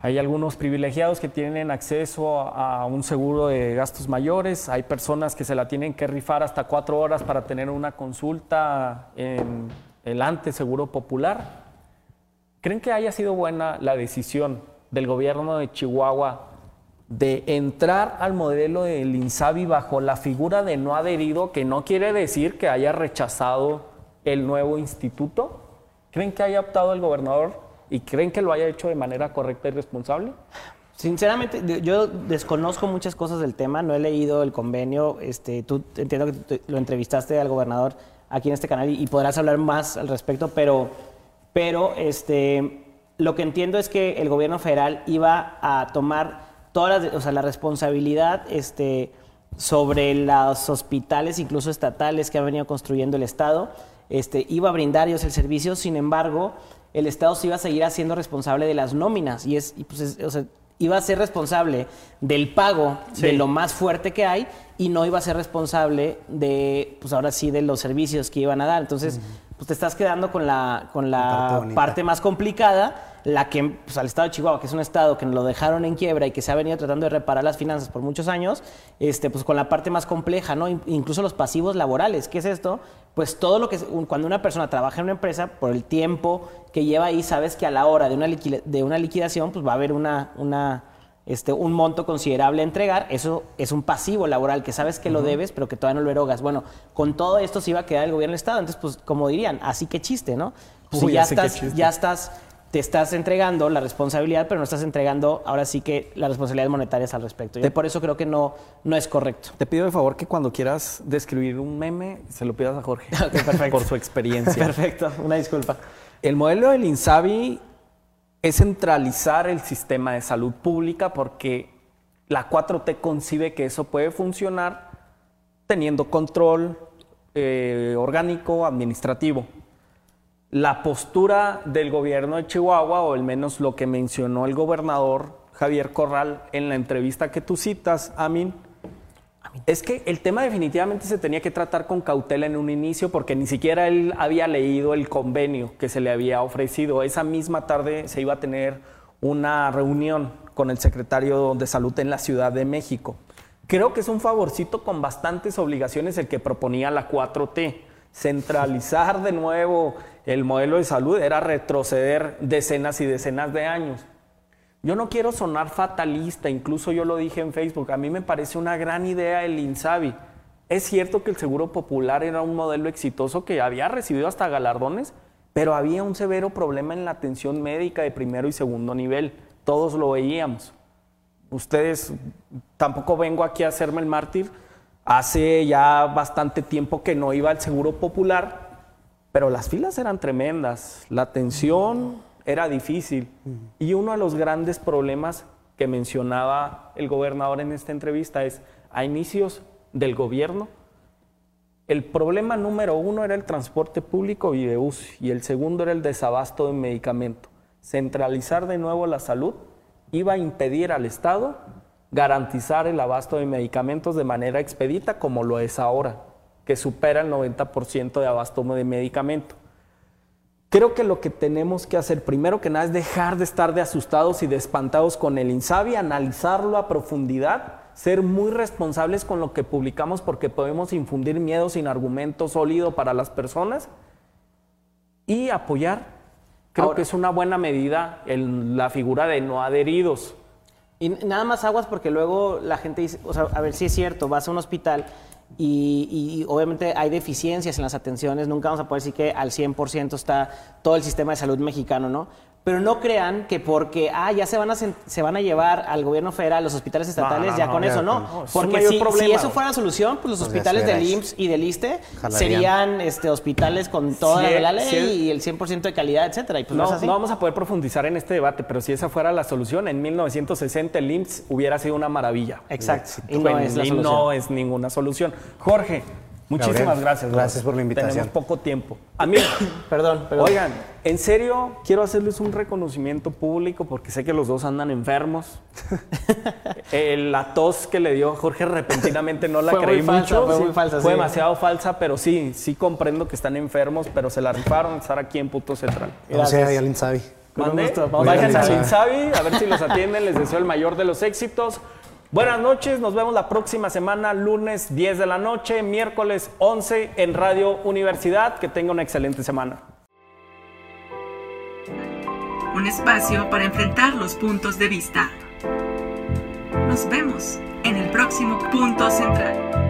Hay algunos privilegiados que tienen acceso a un seguro de gastos mayores, hay personas que se la tienen que rifar hasta cuatro horas para tener una consulta en el antes seguro popular. ¿Creen que haya sido buena la decisión del gobierno de Chihuahua de entrar al modelo del INSABI bajo la figura de no adherido, que no quiere decir que haya rechazado el nuevo instituto? ¿Creen que haya optado el gobernador y creen que lo haya hecho de manera correcta y responsable? Sinceramente, yo desconozco muchas cosas del tema, no he leído el convenio, este, tú entiendo que lo entrevistaste al gobernador aquí en este canal y, podrás hablar más al respecto, pero, pero este, lo que entiendo es que el gobierno federal iba a tomar o sea, la responsabilidad este, sobre los hospitales, incluso estatales, que ha venido construyendo el Estado. Este, iba a brindar ellos el servicio, sin embargo, el Estado se iba a seguir haciendo responsable de las nóminas y, es, pues o sea, iba a ser responsable del pago de lo más fuerte que hay y no iba a ser responsable de, pues ahora sí, de los servicios que iban a dar. Entonces, pues te estás quedando con la, con la parte, más complicada, la que, pues al estado de Chihuahua, que es un estado que lo dejaron en quiebra y que se ha venido tratando de reparar las finanzas por muchos años, este, pues con la parte más compleja, ¿no? Incluso los pasivos laborales. ¿Qué es esto? Pues todo lo que, cuando una persona trabaja en una empresa, por el tiempo que lleva ahí, sabes que a la hora de una, de una liquidación, pues va a haber una, una este, un monto considerable a entregar, eso es un pasivo laboral que sabes que lo debes, pero que todavía no lo erogas. Bueno, con todo esto se iba a quedar el gobierno del Estado, entonces, pues, como dirían, así que chiste, ¿no? Pues ya estás, ya estás, te estás entregando la responsabilidad, pero no estás entregando ahora sí que las responsabilidades monetarias al respecto. Yo por eso creo que no, no es correcto. Te pido de favor que cuando quieras describir un meme, se lo pidas a Jorge. perfecto. Por su experiencia. perfecto, una disculpa. El modelo del INSABI es centralizar el sistema de salud pública porque la 4T concibe que eso puede funcionar teniendo control eh, orgánico, administrativo. La postura del gobierno de Chihuahua, o al menos lo que mencionó el gobernador Javier Corral en la entrevista que tú citas, Amin, es que el tema definitivamente se tenía que tratar con cautela en un inicio porque ni siquiera él había leído el convenio que se le había ofrecido. Esa misma tarde se iba a tener una reunión con el secretario de Salud en la Ciudad de México. Creo que es un favorcito con bastantes obligaciones el que proponía la 4T. Centralizar de nuevo el modelo de salud era retroceder decenas y decenas de años. Yo no quiero sonar fatalista, incluso yo lo dije en Facebook, a mí me parece una gran idea el INSABI. Es cierto que el Seguro Popular era un modelo exitoso que había recibido hasta galardones, pero había un severo problema en la atención médica de primero y segundo nivel. Todos lo veíamos. Ustedes, tampoco vengo aquí a hacerme el mártir. Hace ya bastante tiempo que no iba al Seguro Popular, pero las filas eran tremendas. La atención era difícil. Y uno de los grandes problemas que mencionaba el gobernador en esta entrevista es, a inicios del gobierno, el problema número uno era el transporte público y de uso, y el segundo era el desabasto de medicamento. Centralizar de nuevo la salud iba a impedir al Estado garantizar el abasto de medicamentos de manera expedita como lo es ahora, que supera el 90% de abasto de medicamento. Creo que lo que tenemos que hacer primero que nada es dejar de estar de asustados y de espantados con el INSABI, analizarlo a profundidad, ser muy responsables con lo que publicamos porque podemos infundir miedo sin argumento sólido para las personas y apoyar. Creo que es una buena medida en la figura de no adheridos. Y nada más aguas porque luego la gente dice, o sea, a ver si es cierto, vas a un hospital y, obviamente hay deficiencias en las atenciones, nunca vamos a poder decir que al 100% está todo el sistema de salud mexicano, ¿no? Pero no crean que porque, ah, ya se van a, se van a llevar al gobierno federal, los hospitales estatales, ya con eso, no. porque si, eso fuera la solución, pues los pues hospitales del IMSS y del ISTE serían este, hospitales con toda la ley y el 100% de calidad, etcétera. Pues no, no, vamos a poder profundizar en este debate, pero si esa fuera la solución, en 1960 el IMSS hubiera sido una maravilla. Exacto. Y no, es, y no es ninguna solución. Jorge, Muchísimas gracias. Gracias por la invitación. Tenemos poco tiempo. A mí, perdón, perdón. Oigan, en serio, quiero hacerles un reconocimiento público porque sé que los dos andan enfermos. la tos que le dio Jorge repentinamente no la creí mucho. fue muy falsa. Fue demasiado falsa, pero sí, sí comprendo que están enfermos, pero se la rifaron estar aquí en Puto Central. Vamos a ir al Insabi. Vayan al Insabi, a ver si los atienden. Les deseo el mayor de los éxitos. Buenas noches, nos vemos la próxima semana, lunes 10 de la noche, miércoles 11 en Radio Universidad. Que tenga una excelente semana. un espacio para enfrentar los puntos de vista. Nos vemos en el próximo punto central.